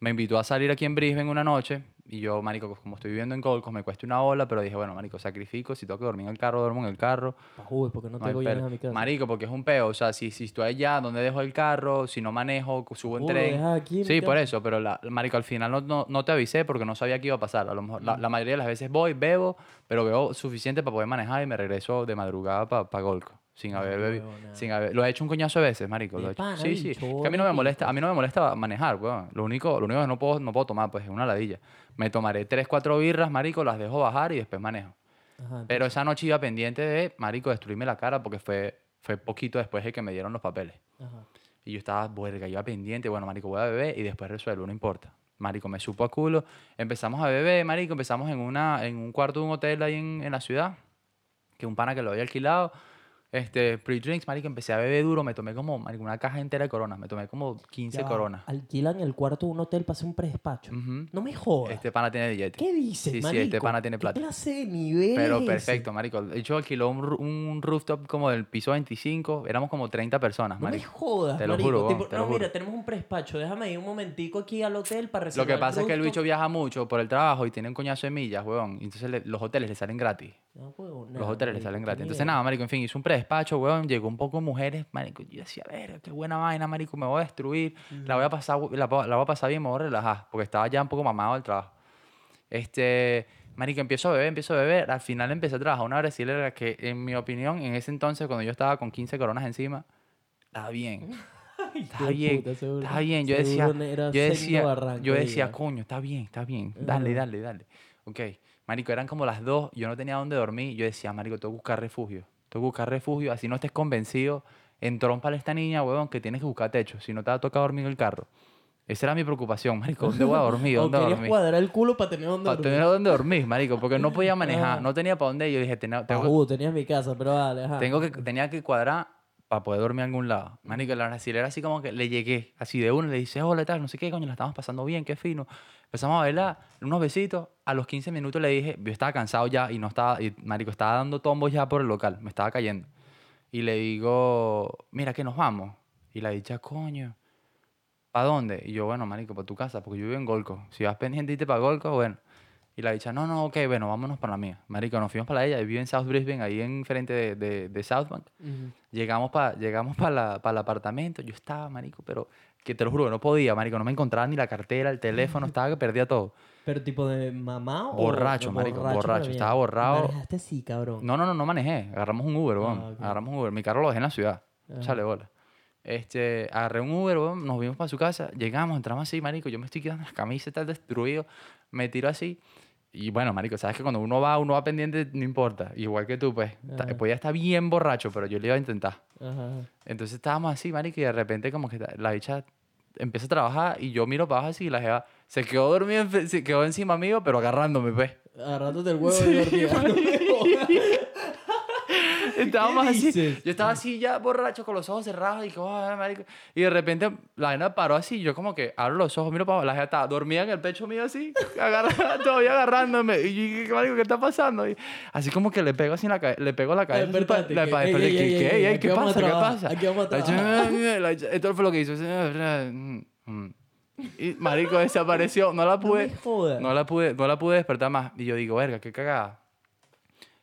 me invitó a salir aquí en Brisbane una noche y yo, marico, como estoy viviendo en Gold Coast, me cuesta una ola, pero dije, bueno, marico, sacrifico, si tengo que dormir en el carro, duermo en el carro. Jugo, porque no no te hay voy pelo. a mi casa. Marico, porque es un peo, o sea, si, si estoy allá, ¿dónde dejo el carro? Si no manejo, subo en tren. aquí en Sí, por eso, pero la, marico, al final no, no, no te avisé porque no sabía qué iba a pasar. A lo mejor, la, la mayoría de las veces voy, bebo, pero bebo suficiente para poder manejar y me regreso de madrugada para pa Golco. Sin haber bebido. Sin haber, lo he hecho un coñazo de veces, marico. Lo he hecho. Sí, sí. que a mí no me molesta, a mí no me molesta manejar, weón. Lo único, lo único que no puedo, no puedo tomar, pues, es una ladilla. Me tomaré tres, cuatro birras, marico, las dejo bajar y después manejo. Ajá, Pero esa noche iba pendiente de, marico, destruirme la cara porque fue, fue poquito después de que me dieron los papeles. Ajá. Y yo estaba, verga, iba pendiente, bueno, marico, voy a beber y después resuelvo, no importa. Marico, me supo a culo. Empezamos a beber, marico, empezamos en, una, en un cuarto de un hotel ahí en, en la ciudad, que un pana que lo había alquilado. Este, pre-drinks, marico, empecé a beber duro, me tomé como, marico, una caja entera de coronas, me tomé como 15 Ya va, coronas. Alquilan el cuarto de un hotel para hacer un predespacho. Ujú. No me jodas. Este pana tiene billete. ¿Qué dices, Sí, sí, marico? este pana tiene ¿Qué plata. clase de nivel Pero es ese? perfecto, marico. De hecho, alquiló un, ru- un rooftop como del piso 25, éramos como 30 personas, No me marico. jodas, Te lo marico. juro, Tipo, weón, te no, lo juro. mira, tenemos un predespacho. Déjame ir un momentico aquí al hotel para reservar Lo que pasa es que el bicho viaja mucho por el trabajo y tiene un coñazo de millas, weón. y Entonces le- los hoteles le salen gratis. No, huevón, Los nada, hoteles le marico, salen qué gratis. Entonces nada, marico, en fin, hizo un predespacho, weón. Llegó un poco de mujeres, marico. Yo decía, ver, qué buena vaina, marico. Me voy a destruir. La voy a pasar, la, la voy a pasar bien, me voy a relajar. Porque estaba ya un poco mamado del trabajo. Este, marico, empiezo a beber, empiezo a beber. Al final empecé a trabajar una brasilera que, en mi opinión, en ese entonces, cuando yo estaba con 15 coronas encima, estaba bien. Ay, Está bien, puta, seguro- está bien. Yo decía, yo decía, yo decía, coño, está bien, está bien. Dale, dale, dale. Ok. Marico, eran como las dos, yo no tenía dónde dormir. Yo decía, marico, tengo que buscar refugio. Tengo que buscar refugio, así no estés convencido, entrómpale a esta niña, huevón, que tienes que buscar techo, si no te va a tocar dormir en el carro. Esa era mi preocupación, marico, ¿dónde voy a dormir? ¿Dónde querías dormir? cuadrar el culo para tener Para dormir. tener dónde dormir, marico, porque no podía manejar, Ah. no tenía para dónde. Yo dije, tengo, tengo, Uh, tenías mi casa, pero dale, ajá. tengo que, tenía que cuadrar para poder dormir en algún lado. Marico, la brasilera así como que le llegué, así de uno, le dice, hola, tal, no sé qué, coño, la estamos pasando bien, qué fino. Empezamos a bailar, unos besitos. A los 15 minutos le dije, yo estaba cansado ya y no estaba, y marico, estaba dando tombos ya por el local, me estaba cayendo. Y le digo, mira, que nos vamos. Y la dicha, coño, ¿para dónde? Y yo, bueno, marico, para tu casa, porque yo vivo en Golco. Si vas pendiente y te para Golco, bueno. Y la dicha, no, no, ok, bueno, vámonos para la mía. Marico, nos fuimos para la ella, y vive en South Brisbane, ahí en frente de, de, de South Bank. Llegamos para llegamos pa la, pa el apartamento, yo estaba, marico, pero que te lo juro, no podía, marico, no me encontraba ni la cartera, el teléfono, estaba que perdía todo. Pero tipo de mamá o Borracho, marico, borracho, bien? estaba borrado. Manejaste así, cabrón. No, no, no, no manejé, agarramos un Uber, weón, Ah, agarramos un Uber, mi carro lo dejé en la ciudad, Ajá. chale bola. Este, agarré un Uber, weón, nos vimos para su casa, llegamos, entramos así, marico, yo me estoy quedando las camisas, está destruido, me tiro así. Y bueno, marico, sabes que cuando uno va, uno va pendiente, no importa. Igual que tú, pues. Ajá. Podía estar bien borracho, pero yo le iba a intentar. Ajá. Entonces estábamos así, marico, y de repente como que la bicha empieza a trabajar y yo miro para abajo así y la jeva se quedó dormida, se quedó encima mío, pero agarrándome, pues. Agarrándote el huevo de dormida. No. Estábamos así. Yo estaba así ya borracho con los ojos cerrados y como, "Ay, marico. Y de repente la vaina paró así. Yo como que abro los ojos, miro para abajo. La jeva estaba dormida en el pecho mío así, agarrada, todavía agarrándome. Y yo dije, "¿Qué, marico, ¿qué está pasando? Y así como que le pego así en la cabeza, le pego la cabeza. así pa- Despertate, la- ey, ey, ¿qué- ey, qué? ey, Ey, aquí ¿Qué vamos a pasa? ¿Qué pasa? aquí vamos a Esto fue lo que hizo. Y y marico desapareció. No la No pude. me jodas. No la pude, no la pude despertar más. Y yo digo, verga, qué cagada.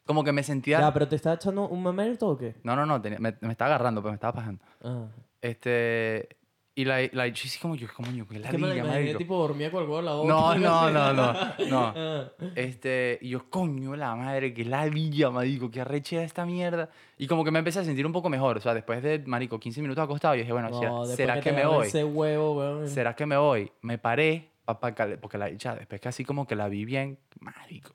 Como que me sentía. Ya, pero te estaba echando un mamerto o qué? No, no, no, tenía- me, me estaba agarrando, pero me estaba pasando. Ah. Este. Y la, la yo sí como yo, como yo, que Es que me la ladilla, imaginé marico. tipo dormía con el huevo en la boca. No, no, no, no, no. Ah. Este, y yo, coño, la madre, que ladilla, marico, que arrechera esta mierda. Y como que me empecé a sentir un poco mejor. O sea, después de, marico, 15 minutos acostado, yo dije, bueno, No, ¿será, después será te que, me voy? Ese huevo, weón. ¿Será que me voy? Me paré, papá, porque la ya, después que así como que la vi bien, marico.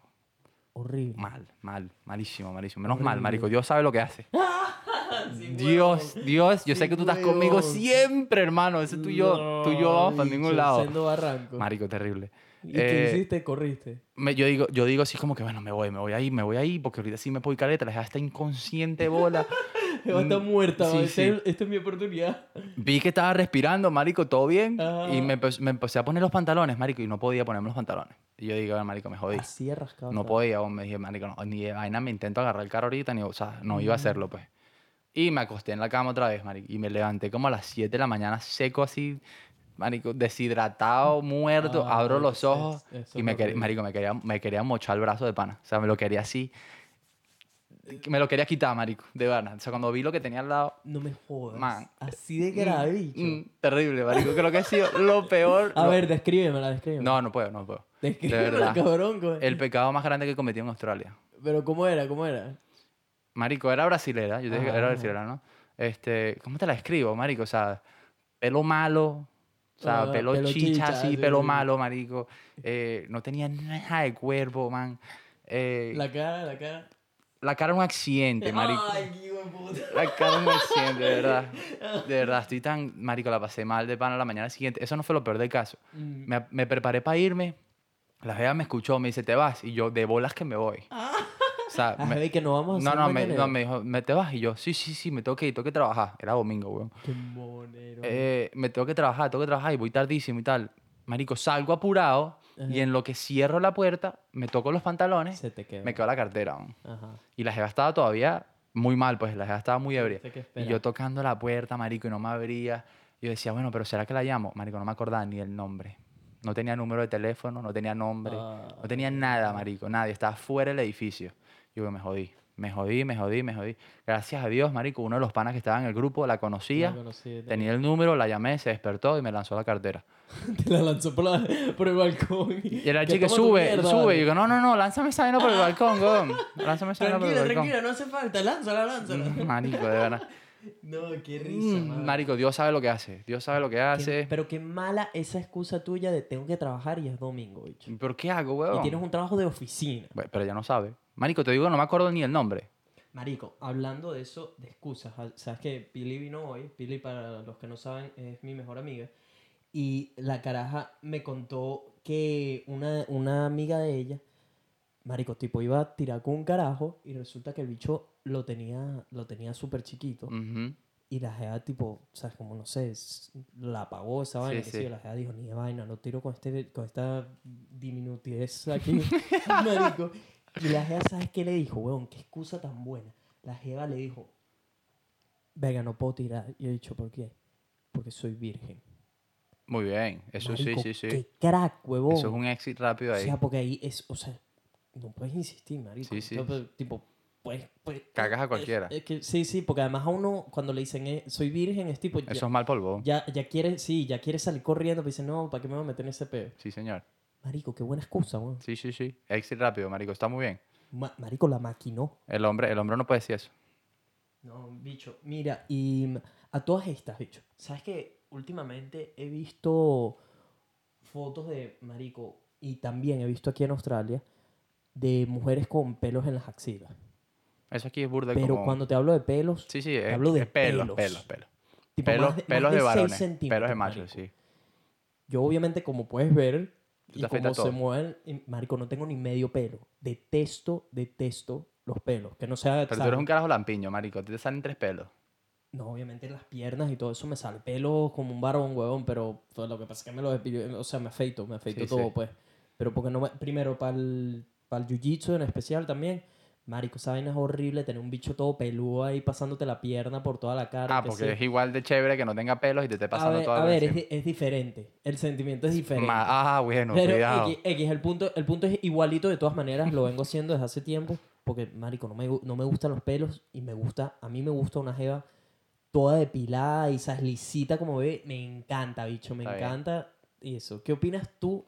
Horrible. Mal, mal, malísimo, malísimo. Menos mal, Horrible. marico. Dios sabe lo que hace. Dios, Dios, yo sé que tú estás conmigo siempre, hermano. Ese tú y yo, tú y yo para ningún lado. Barranco. Marico, terrible. ¿Y qué Eh, hiciste? Corriste. me- yo, digo, yo digo así como que, bueno, me voy, me voy ahí, me voy ahí, porque ahorita sí me puedo ir caleta, la está inconsciente, bola. Eva está Mm, muerta, sí, sí. esta, esta es mi oportunidad. Vi que estaba respirando, marico, todo bien, y me, empe- me empecé a poner los pantalones, marico, y no podía ponerme los pantalones. Y yo digo, "Bueno, marico, me jodí. Así es rascado. No podía, o me dije, marico, no, ni de vaina me intento agarrar el carro ahorita, ni, o sea, no iba a hacerlo, pues. Y me acosté en la cama otra vez, marico, y me levanté como a las 7 de la mañana, seco así, marico, deshidratado, muerto, Ah, abro los es- ojos eso y es me quería, marico, me quería, me quería mochar el brazo de pana, o sea, me lo quería así, me lo quería quitar, marico, de verdad. O sea, cuando vi lo que tenía al lado, No me jodas. Man. Así de grave, bicho. mm, terrible, marico, creo que ha sido lo peor. A lo- ver, descríbemela, descríbemela. No, no puedo, no puedo. Descríbemela, verdad. cabrón. El pecado más grande que cometí en Australia. Pero ¿cómo era? ¿Cómo era? Marico, era brasilera, yo te dije que era Ajá. brasilera, ¿no? Este, ¿cómo te la escribo, marico? O sea, pelo malo, o sea, Ah, pelo, pelo chicha, chicha, así, sí, pelo sí. malo, marico. Eh, no tenía nada de cuerpo, man. Eh, la... La cara, la cara. un accidente, marico. Ay, de puta. La cara un accidente, de verdad. De verdad, estoy tan, marico, la pasé mal de pan a la mañana siguiente. Eso no fue lo peor del caso. Mm. Me, me preparé para irme, la jeva me escuchó, me dice, ¿te vas? Y yo, de bolas que me voy. O sea, Ah, me- baby, que no vamos a no, no me, no, me dijo, ¿me te vas? Y yo, sí, sí, sí, me tengo que ir, tengo que trabajar. Era domingo, weón. Qué monero. Eh, me tengo que trabajar, tengo que trabajar y voy tardísimo y tal. Marico, salgo apurado y Ajá. en lo que cierro la puerta, me toco los pantalones, Se te me quedo la cartera. weón. Ajá. Y la jeva estaba todavía muy mal, pues la jeva estaba muy ebria. Y yo tocando la puerta, marico, y no me abría. Yo decía, bueno, pero ¿será que la llamo? Marico, no me acordaba ni el nombre. No tenía número de teléfono, no tenía nombre, Ah, no tenía nada, marico, nadie. Estaba fuera del edificio. Yo me jodí, me jodí, me jodí, me jodí. Gracias a Dios, marico, uno de los panas que estaba en el grupo la conocía, La conocí, te- tenía el número, la llamé, se despertó y me lanzó la cartera. Te la lanzó por, la- por el balcón. Y era el chico, sube, mierda, sube. vale. Y yo digo, no, no, no, lánzame esa vaina por el balcón, weón. Lánzame esa vaina por el balcón. tranquila, no hace falta. Lánzala, lánzala. Marico, de verdad. No, qué risa, Mm. Marico, Dios sabe lo que hace. Dios sabe lo que Qué- hace. pero qué mala esa excusa tuya de tengo que trabajar y es domingo, bicho. ¿Pero qué hago, Y weón? tienes un trabajo de oficina. Pero ya no sabe. Marico, te digo, no me acuerdo ni el nombre. Marico, hablando de eso, de excusas, ah, sabes que Pili vino hoy, Pili para los que no saben es mi mejor amiga, y la caraja me contó que una, una amiga de ella, Marico, tipo iba a tirar con un carajo y resulta que el bicho lo tenía, lo tenía súper chiquito. Ujú. Y la jeva, tipo, ¿sabes? Como no sé, la apagó esa vaina. Sí, que sí. sí, La jeva dijo, ni de vaina, no tiro con, este, con esta diminutidez aquí, marico. Y la jeva, ¿sabes qué le dijo, weón? Qué excusa tan buena. La jeva le dijo, venga, no puedo tirar. Y he dicho, ¿por qué? Porque soy virgen. Muy bien. Eso Marico, sí, sí, sí. Qué crack, huevón. Eso es un exit rápido O ahí. sea, porque ahí es, o sea, no puedes insistir, marico. Sí, sí. Entonces, tipo, pues, pues... Cagas a cualquiera. es que, sí, sí, porque además a uno, cuando le dicen, eh, soy virgen, es tipo... ya- Eso es mal polvo. ya, ya quiere, sí, ya quiere salir corriendo, pero dice, no, ¿para qué me voy a meter en ese peo? Sí, señor. Marico, qué buena excusa, weón. Sí, sí, sí. Exit rápido, marico. Está muy bien. Ma- Marico, la maquinó. El hombre, el hombre no puede decir eso. No, bicho. Mira, y mm, a todas estas, bicho. ¿Sabes que Últimamente he visto fotos de, Marico, y también he visto aquí en Australia, de mujeres con pelos en las axilas. Eso aquí es burda Pero como... cuando te hablo de pelos, Sí, sí, es, hablo de es pelos, pelos. pelos, pelos. tipo Pelos, más de, pelos más de varones. Pelos de machos, sí. Yo obviamente, como puedes ver, Tú y te como se mueven, marico, no tengo ni medio pelo. Detesto, detesto los pelos. Que no sea... Pero tú eres un carajo lampiño, marico. Te salen tres pelos. No, obviamente las piernas y todo eso me sale pelo como un varón, huevón, pero pues, lo que pasa es que me lo o sea, me afeito, me afeito Sí, todo, sí. pues. Pero porque no me, primero para el, para el jiu-jitsu en especial también, marico, esa vaina es horrible tener un bicho todo peludo ahí pasándote la pierna por toda la cara. Ah, que porque es igual de chévere que no tenga pelos y te esté A pasando ver, todo a ver es, encima. di- es diferente, el sentimiento es diferente. Ma- Ah, bueno, Pero cuidado. X, X, el punto, el punto es igualito de todas maneras, lo vengo haciendo desde hace tiempo, porque, marico, no me, no me gustan los pelos y me gusta, a mí me gusta una jeva toda depilada y esas lisita como bebé, me encanta, bicho, me Está encanta y eso. ¿Qué opinas tú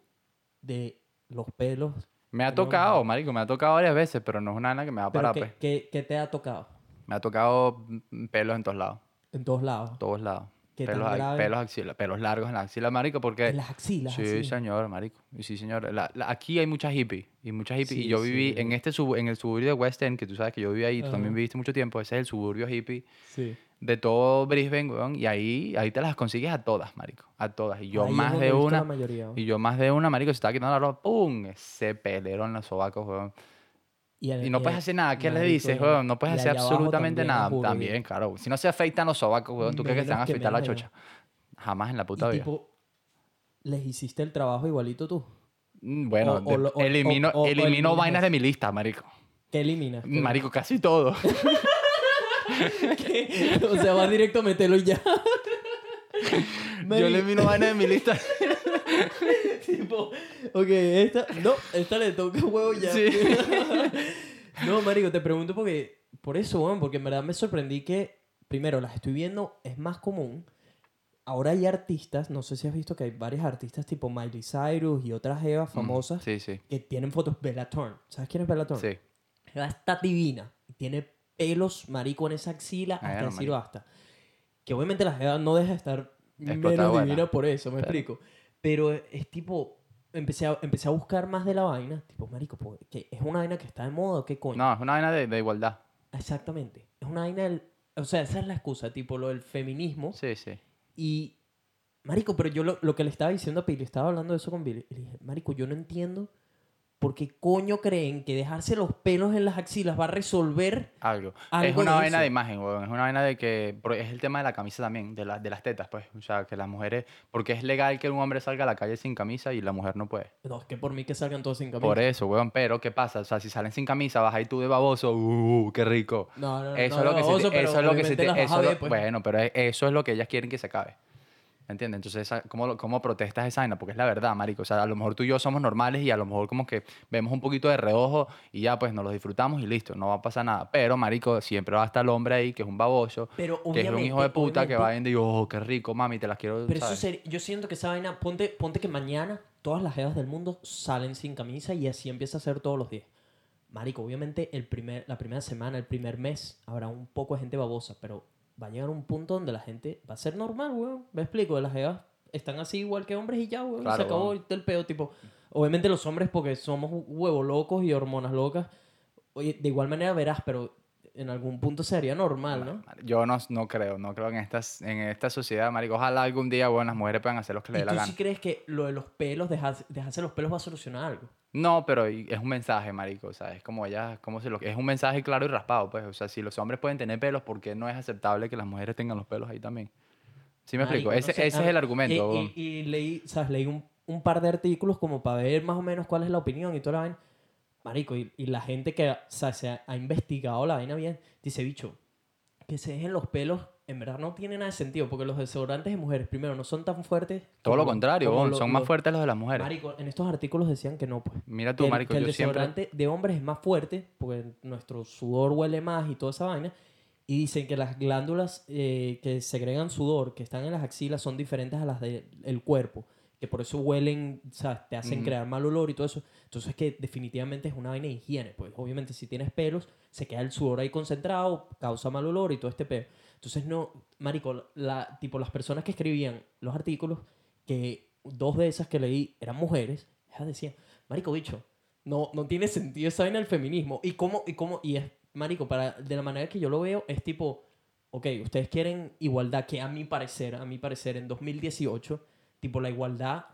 de los pelos? Me ha tocado, marico, me ha tocado varias veces, pero no es una vaina que me va a parar, ¿qué, pues. qué- qué te ha tocado? Me ha tocado pelos en todos lados, En todos lados. todos lados. ¿Qué Pelos, pelos, axila- pelos largos en la axila, marico, porque... En las axilas. Sí, señor, marico. Sí, señor. La- la- aquí hay muchas hippies. Y muchas hippies. y Sí, yo viví sí. en este sub- en el suburbio de West End, que tú sabes que yo viví ahí, tú también viviste mucho tiempo. Ese es el suburbio hippie Sí. De todo Brisbane, weón. Y ahí, ahí te las consigues a todas, marico. A todas. Y yo Ahí más de una. Mayoría. Y yo más de una, marico, se estaba quitando la ropa, ¡pum! Ese pelero en los sobacos, weón. el- Y no puedes hacer nada. ¿Qué le dices, y- weón? No puedes y hacer absolutamente también nada. burda, También, claro. Si no se afeitan los sobacos, weón, ¿tú crees que se van a afeitar la chocha? Jamás en la Y puta vida. tipo, les hiciste el trabajo igualito tú. Mm, Bueno, o- o de- o- elimino, elimino vainas de mi lista, marico. ¿Qué eliminas? ¿Qué Marico, casi todo. ¿Qué? o sea, vas directo a meterlo y ya. Yo Marico, elimino vainas de mi lista. tipo, ok, esta, no, esta le toca huevo ya. Sí. no, marico, te pregunto porque, por eso, weón, porque en verdad me sorprendí que, primero, las estoy viendo, es más común. Ahora hay artistas, no sé si has visto que hay varios artistas tipo Miley Cyrus y otras evas famosas Mm, Sí, sí. que tienen fotos. Bella Thorne, ¿sabes quién es Bella Thorne? Sí. Ella está divina. Tiene pelos, marico, en esa axila hasta Bueno, decir marico. basta. Que obviamente la jeva no deja de estar Explotada menos divina por eso, me Claro. explico. Pero es tipo... Empecé a, empecé a buscar más de la vaina. Tipo, marico, ¿qué? ¿es una vaina que está de moda o qué coño? No, es una vaina de, de igualdad. Exactamente. Es una vaina del... O sea, esa es la excusa, tipo lo del feminismo. Sí, sí. Y, marico, pero yo lo, lo que le estaba diciendo a Pili, estaba hablando de eso con Billy, y le dije, marico, yo no entiendo por qué coño creen que dejarse los pelos en las axilas va a resolver Algo. es una de vaina eso. de imagen, weón. Es una vaina de que. porque Es el tema de la camisa también, de, la- de las tetas, pues. O sea, que las mujeres. Porque es legal que un hombre salga a la calle sin camisa y la mujer no puede. No, es que por mí que salgan todos sin camisa. Por eso, weón. Pero, ¿qué pasa? O sea, si salen sin camisa, vas ahí tú de baboso. ¡Uh, qué rico! No, no, no. Eso no, es lo que se baboso, te- pero eso es lo que se te- eso lo- pues. Bueno, pero eso es lo que ellas quieren que se acabe. ¿Me entiendes? Entonces, ¿cómo, ¿cómo protestas esa vaina? Porque es la verdad, marico. O sea, a lo mejor tú y yo somos normales y a lo mejor como que vemos un poquito de reojo y ya, pues, nos lo disfrutamos y listo. No va a pasar nada. Pero, marico, siempre va a estar el hombre ahí que es un baboso, Pero que es un hijo de puta que va y dice, oh, qué rico, mami, te las quiero, Pero eso ¿sabes? sería, yo siento que esa vaina, ponte, ponte que mañana todas las jevas del mundo salen sin camisa y así empieza a ser todos los días. Marico, obviamente el primer, la primera semana, el primer mes, habrá un poco de gente babosa, pero va a llegar un punto donde la gente va a ser normal, weón. Me explico, las jevas están así igual que hombres y ya, weón. y Claro, se acabó weón. el peo, tipo. Obviamente los hombres porque somos huevo locos y hormonas locas. Oye, de igual manera verás, pero en algún punto sería normal, ¿no? Yo no, no creo, no creo en, estas, en esta sociedad, marico. Ojalá algún día, bueno, las mujeres puedan hacer lo que les ¿Y dé la tú gana. sí crees que lo de los pelos, dejarse, dejarse los pelos va a solucionar algo? No, pero es un mensaje, marico, o sea, es como ella, como se lo, es un mensaje claro y raspado, pues, o sea, si los hombres pueden tener pelos, ¿por qué no es aceptable que las mujeres tengan los pelos ahí también? ¿Sí me explico? Marico, Ese, es el argumento. Y, huevón. y- y leí. Leí un, un par de artículos como para ver más o menos cuál es la opinión y toda la vaina. Marico, y, y la gente que o sea, se ha, ha investigado la vaina bien, dice, bicho, que se dejen los pelos, en verdad no tiene nada de sentido, porque los desodorantes de mujeres, primero, no son tan fuertes. Todo lo contrario, como huevón, lo- son más fuertes los de las mujeres. Marico, en estos artículos decían que no, pues. Mira Que tú, el- marico, que el yo siempre... desodorante de hombres es más fuerte, porque nuestro sudor huele más y toda esa vaina. Y dicen que las glándulas eh, que segregan sudor, que están en las axilas, son diferentes a las del cuerpo. Que por eso huelen, o sea, te hacen Ujú. crear mal olor y todo eso. Entonces que definitivamente es una vaina de higiene. Pues obviamente si tienes pelos, se queda el sudor ahí concentrado, causa mal olor y todo este peo. Entonces no, marico, la, tipo las personas que escribían los artículos, que dos de esas que leí eran mujeres, ellas decían, marico, bicho, no, no tiene sentido esa vaina del feminismo. Y cómo, y cómo, y es, marico, para, de la manera que yo lo veo, es tipo, ok, ustedes quieren igualdad, que a mi parecer, a mi parecer, en 2018, tipo la igualdad,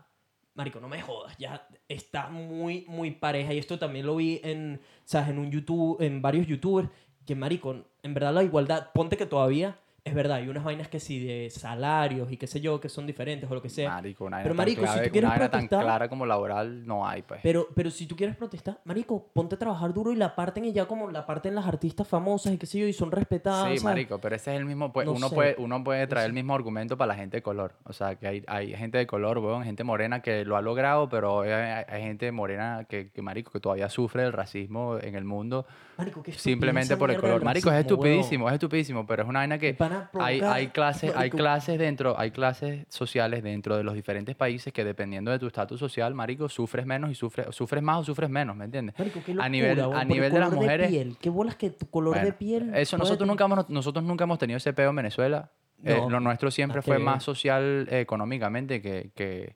marico, no me jodas, ya está muy, muy pareja. Y esto también lo vi en, ¿sabes? En un YouTube, en varios youtubers, que marico, en verdad la igualdad, ponte que todavía, es verdad, hay unas vainas que sí de salarios y qué sé yo, que son diferentes o lo que sea. Marico, una Pero, tan, marico, si clave- tú quieres una vaina tan protestar- clara como laboral no hay, pues. Pero, pero si tú quieres protestar, marico, ponte a trabajar duro y la parten y ya como la parten las artistas famosas y qué sé yo, y son respetadas. Sí, ¿sabes? marico, pero ese es el mismo, pues, No uno, sé. puede, uno puede traer sé. el mismo argumento para la gente de color. O sea, que hay, hay gente de color, weón, gente morena que lo ha logrado, pero hay, hay- gente morena que, que, marico, que todavía sufre el racismo en el mundo Marico, qué simplemente por el color. Marico, es estupidísimo, es estupidísimo, pero es una vaina que hay, provocar, hay clases, hay clases dentro, hay clases sociales dentro de los diferentes países que dependiendo de tu estatus social, marico, sufres menos y sufres, sufres más o sufres menos, ¿me entiendes? Marico, qué a nivel- a nivel de las mujeres- piel. Qué bolas que tu color de piel. Eso nosotros tener- nunca, hemos, nosotros nunca hemos tenido ese peo en Venezuela. Eh, lo nuestro siempre fue más social eh, económicamente que, que,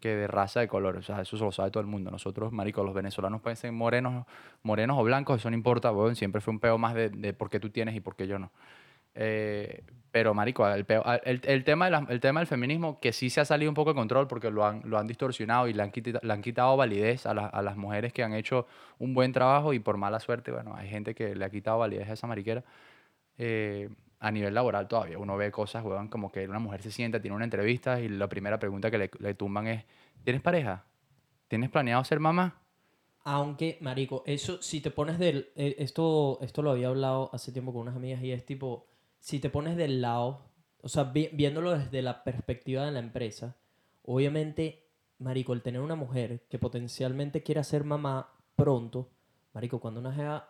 que de raza de color. O sea, eso se lo sabe todo el mundo. Nosotros, marico, los venezolanos pueden ser morenos, morenos o blancos, eso no importa, weón. Siempre fue un peo más de, de por qué tú tienes y por qué yo no. Eh, pero, marico, el, peo- el, el tema de la- el tema del feminismo que sí se ha salido un poco de control porque lo han, lo han distorsionado y le han, quitado, le han quitado validez a, la- a las mujeres que han hecho un buen trabajo y por mala suerte, bueno, hay gente que le ha quitado validez a esa mariquera. Eh, a nivel laboral todavía uno ve cosas, weón, como que una mujer se sienta, tiene una entrevista y la primera pregunta que le, le tumban es, ¿tienes pareja? ¿Tienes planeado ser mamá? Aunque, marico, eso, si te pones del... eh, esto, esto lo había hablado hace tiempo con unas amigas y es tipo, si te pones del lado, o sea, vi- viéndolo desde la perspectiva de la empresa, obviamente, marico, el tener una mujer que potencialmente quiera ser mamá pronto, marico, cuando una jeva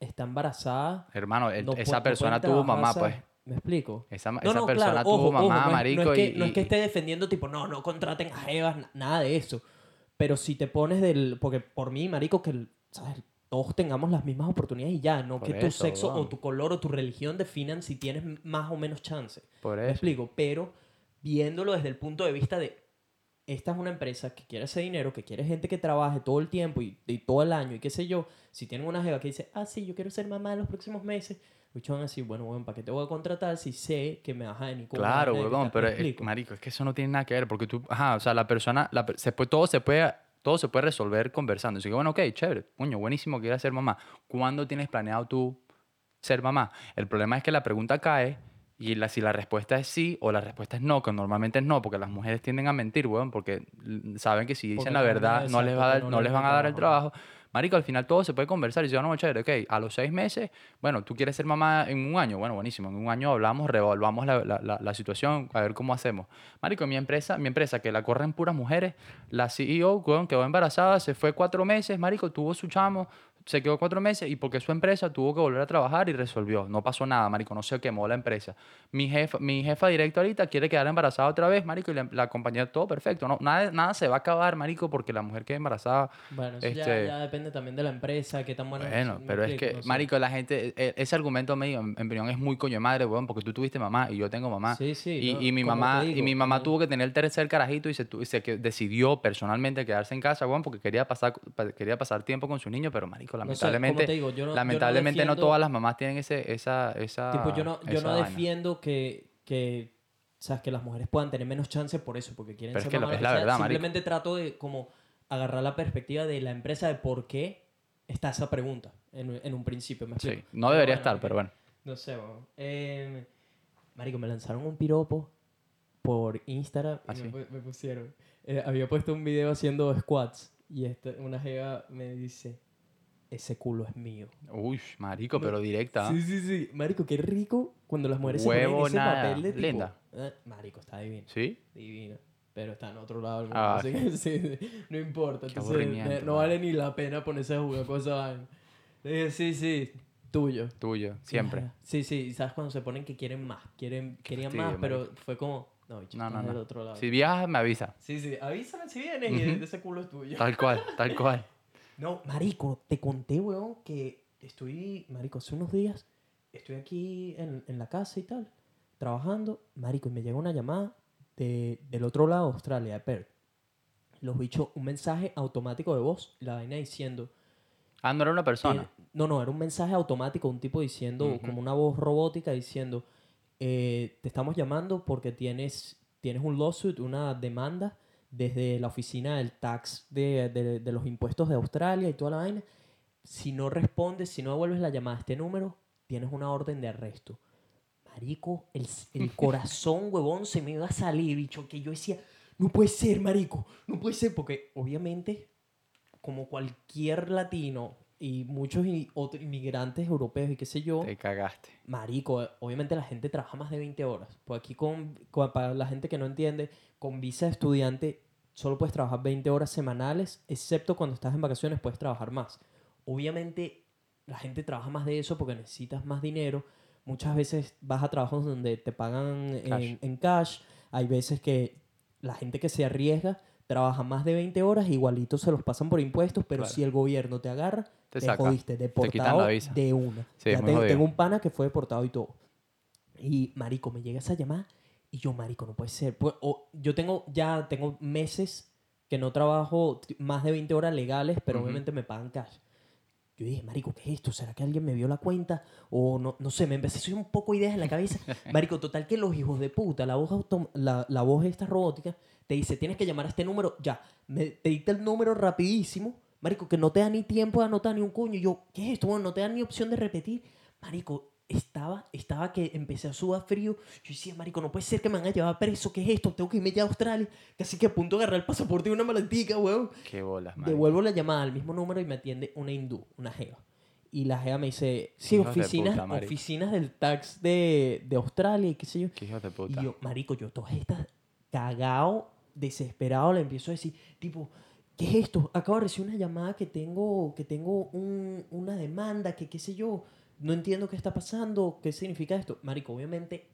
está embarazada... Hermano, el- no esa no persona pueden tuvo mamá, pues. ¿Me explico? Esa, No, esa no, persona claro, tuvo ojo, mamá, ojo, no marico, no es, que, y, no es que y- esté defendiendo, tipo, no, no contraten a jevas, na- nada de eso. Pero si te pones del... Porque por mí, marico, que, el- ¿sabes? Todos tengamos las mismas oportunidades y ya, no Por que tu eso, sexo o tu color o tu religión definan si tienes más o menos chance. por ¿Me eso. explico? Pero viéndolo desde el punto de vista de... Esta es una empresa que quiere ese dinero, que quiere gente que trabaje todo el tiempo y, y todo el año y qué sé yo. Si tienen una jeva que dice, ah, sí, yo quiero ser mamá en los próximos meses, muchos van a decir, bueno, bueno, ¿para qué te voy a contratar si sé que me vas a venir con Claro, huevón, pero ¿Me marico, es que eso no tiene nada que ver, porque tú, ajá, o sea, la persona, la se puede, todo se puede, todo se puede resolver conversando. Así que, bueno, ok, chévere, puño, buenísimo que quieras ser mamá. ¿Cuándo tienes planeado tú ser mamá? El problema es que la pregunta cae y la, si la respuesta es sí o la respuesta es no, que normalmente es no, porque las mujeres tienden a mentir, weón, porque saben que si dicen Porque la verdad no les, va a dar, no les van a dar el trabajo. Marico, al final todo se puede conversar y si no, chévere, ok, a los seis meses, bueno, tú quieres ser mamá en un año, bueno, buenísimo, en un año hablamos, revolvamos la, la, la, la situación, a ver cómo hacemos. Marico, mi empresa, mi empresa que la corren puras mujeres, la CEO, weón, quedó embarazada, se fue cuatro meses, marico, tuvo su chamo, se quedó cuatro meses y porque su empresa tuvo que volver a trabajar y resolvió. No pasó nada, marico, no se quemó la empresa. Mi jefa, mi jefa directa ahorita quiere quedar embarazada otra vez, marico, y la, la compañía todo perfecto. No, nada, nada se va a acabar, marico, porque la mujer queda embarazada. Bueno, eso ya- Este- ya, depende también de la empresa, qué tan buena Bueno, me pero es que, no sé. marico, la gente, e- ese argumento medio, en, en opinión, es muy coño de madre, weón, porque tú tuviste mamá y yo tengo mamá. Sí, sí, y, no, y mi mamá, y digo, mi mamá como- tuvo que tener el tercer carajito y se, y se decidió personalmente quedarse en casa, weón, porque quería pasar, pa- quería pasar tiempo con su niño, pero marico, lamentablemente, te digo, yo no- yo no lamentablemente no, todas las mamás tienen ese, esa, esa, Tipo, yo no, yo no vaina. defiendo que, que, sabes, que las mujeres puedan tener menos chance por eso, porque quieren Pero es ser que mamás, es la marico. Simplemente trato de como agarrar la perspectiva de la empresa de por qué está esa pregunta en, en un principio. ¿me Sí, no debería bueno, estar, pero bueno. No sé, weón. Eh, marico, me lanzaron un piropo por Instagram y ¿Ah, sí? me pusieron. eh, había puesto un video haciendo squats y esta, una jeva me dice, ese culo es mío. Uy, marico, No, pero directa. Sí, sí, sí. Marico, qué rico cuando las mujeres se ponen en ese papel de tipo... linda. eh, marico, está divino. ¿Sí? Divino. Pero está en otro lado del mundo. Ah, así que sí, no importa. Entonces, eh, no vale ni la pena ponerse a jugar con esa vaina. Le dije, sí, sí, tuyo. Tuyo, siempre. Ajá. Sí, sí, sabes cuando se ponen que quieren más, quieren, querían fastidio, más, pero fue como, no, bicho, No, no, del no. otro lado. Si viajas, me avisa. Sí, sí, avísame si vienes y ese culo es tuyo. Tal cual, tal cual. No, marico, te conté, weón, que estoy, marico, hace unos días, estoy aquí en, en la casa y tal, trabajando, marico, y me llega una llamada de, del otro lado de Australia, de Perth. Los bichos, un mensaje automático de voz, la vaina diciendo, Ah, no era una persona. Eh, no, no, era un mensaje automático, un tipo diciendo, como una voz robótica diciendo, eh, te estamos llamando porque tienes, tienes un lawsuit, una demanda desde la oficina del tax de, de- de los impuestos de Australia y toda la vaina. Si no respondes, si no devuelves la llamada a este número, tienes una orden de arresto. Marico, el, el corazón, huevón, se me iba a salir, bicho, que yo decía, no puede ser, marico, no puede ser, porque obviamente como cualquier latino y muchos otros inmigrantes europeos y qué sé yo, Te cagaste. marico, eh, obviamente la gente trabaja más de 20 horas. Pues aquí con, con- para la gente que no entiende, con visa de estudiante solo puedes trabajar 20 horas semanales, excepto cuando estás en vacaciones puedes trabajar más. Obviamente la gente trabaja más de eso porque necesitas más dinero. Muchas veces vas a trabajos donde te pagan en Cash. en cash. Hay veces que la gente que se arriesga trabaja más de 20 horas, igualito se los pasan por impuestos, pero Claro. si el gobierno te agarra, Te te, saca. jodiste, deportado la visa. de una. Sí, Ya te- jodido. tengo un pana que fue deportado y todo. Y, marico, me llega esa llamada y yo, marico, no puede ser. Pues, o- yo tengo, ya tengo meses que no trabajo más de 20 horas legales, pero Ujú. obviamente me pagan cash. Yo dije, marico, ¿qué es esto? ¿Será que alguien me vio la cuenta? O no, no sé, me empecé a hacer un poco ideas en la cabeza. Marico, total que los hijos de puta, la voz, la, la voz esta robótica, te dice, tienes que llamar a este número, ya. Me, te dicta el número rapidísimo. Marico, que no te da ni tiempo de anotar ni un coño. Y yo, ¿qué es esto? Bueno, no te da ni opción de repetir. Marico, estaba, estaba que empecé a sudar frío. Yo decía, marico, no puede ser que me van a llevar preso. ¿Qué es esto? Tengo que irme ya a Australia. Casi que a punto de agarrar el pasaporte y una maletica, weón. Qué bolas, marico. Devuelvo la llamada al mismo número y me atiende una hindú, una jeva. Y la jeva me dice, sí, Hijos de oficinas, puta, oficinas del tax de, de Australia y qué sé yo. Qué de puta. Y yo, marico, yo todas estas cagado, desesperado, le empiezo a decir, tipo, ¿qué es esto? Acabo de recibir una llamada que tengo, que tengo un- una demanda, que qué sé yo, no entiendo qué está pasando, qué significa esto. Marico, obviamente,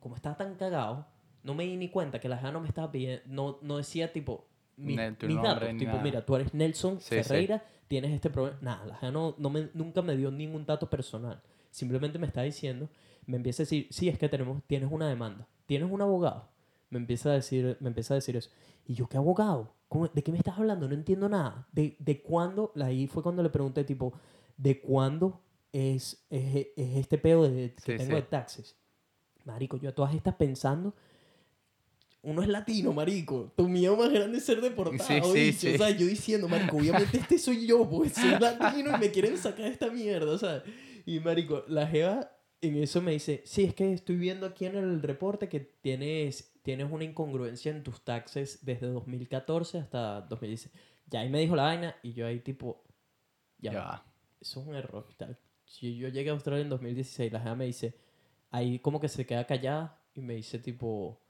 como estaba tan cagado, no me di ni cuenta que la jeva no me estaba pidiendo, no, no decía tipo, mi- tu mis datos, tipo, nada. mira, tú eres Nelson Sí, sí. Ferreira, tienes este problema. Nada, la jeva no, no me, nunca me dio ningún dato personal. Simplemente me está diciendo, me empieza a decir, sí, es que tenemos, tienes una demanda, tienes un abogado. Me empieza a decir, me empieza a decir eso. Y yo, ¿qué abogado? ¿Cómo- ¿De qué me estás hablando? No entiendo nada. ¿De, de cuándo? Ahí fue cuando le pregunté, tipo, ¿de cuándo es, es, es este pedo de, que Sí, tengo sí. de taxes? Marico, yo a todas estas pensando, uno es latino, marico. Tu miedo más grande es ser deportado. Sí, sí, sí. O sea, yo diciendo, marico, obviamente este soy yo, porque soy latino y me quieren sacar esta mierda, o sea. Y, marico, la jeva en eso me dice, sí, es que estoy viendo aquí en el reporte que tienes, tienes una incongruencia en tus taxes desde 2014 hasta 2016. Ya ahí me dijo la vaina y yo ahí tipo, ya, Ya. eso es un error y tal. Si yo llegué a Australia en 2016, la jeva me dice, ahí como que se queda callada y me dice tipo,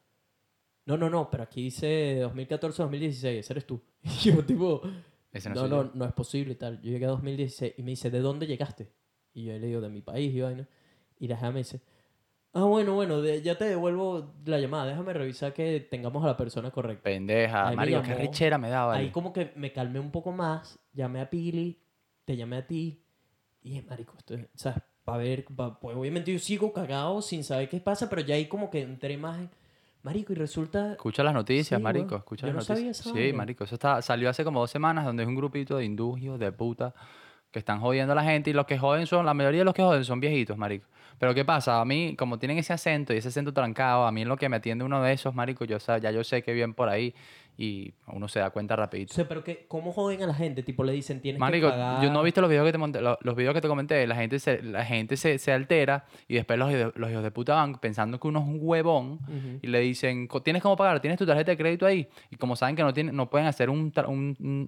no, no, no, pero aquí dice 2014-2016, ese eres tú. Y yo tipo, Ese no, no, no, no es posible y tal. Yo llegué a 2016 y me dice, ¿de dónde llegaste? Y yo le digo, de mi país y vaina. Y la jeva me dice, ah, bueno, bueno, de- ya te devuelvo la llamada, déjame revisar que tengamos a la persona correcta. Pendeja. Ahí me qué llamó. richera me daba. Ahí como que me calmé un poco más, llamé a Pili, te llamé a ti, y dije, marico, esto es, ¿sabes? Para ver, pa- pues obviamente yo sigo cagado sin saber qué pasa, pero ya ahí como que entré más en, marico, y resulta, Escucha las noticias, Sí, marico. weón. Escucha Yo las no noticias. esa sí, vaina. marico. Eso está, salió hace como dos semanas donde es un grupito de hindús hijos de puta que están jodiendo a la gente y los que joden son, la mayoría de los que joden son viejitos, marico. Pero ¿qué pasa? A mí, como tienen ese acento y ese acento trancado, a mí en lo que me atiende uno de esos, marico, yo, ya yo sé que bien por ahí y uno se da cuenta O rapidito. sea, pero que, ¿cómo joden a la gente? Tipo, le dicen, tienes Marico, que pagar... yo no he visto los videos que te monté- lo- los videos que te comenté, la gente se, la gente se, se altera y después los, hijos- los hijos de puta van pensando que uno es un huevón y le dicen, "Co- ¿tienes cómo pagar? ¿Tienes tu tarjeta de crédito ahí? Y como saben que no, tienen, no pueden hacer un-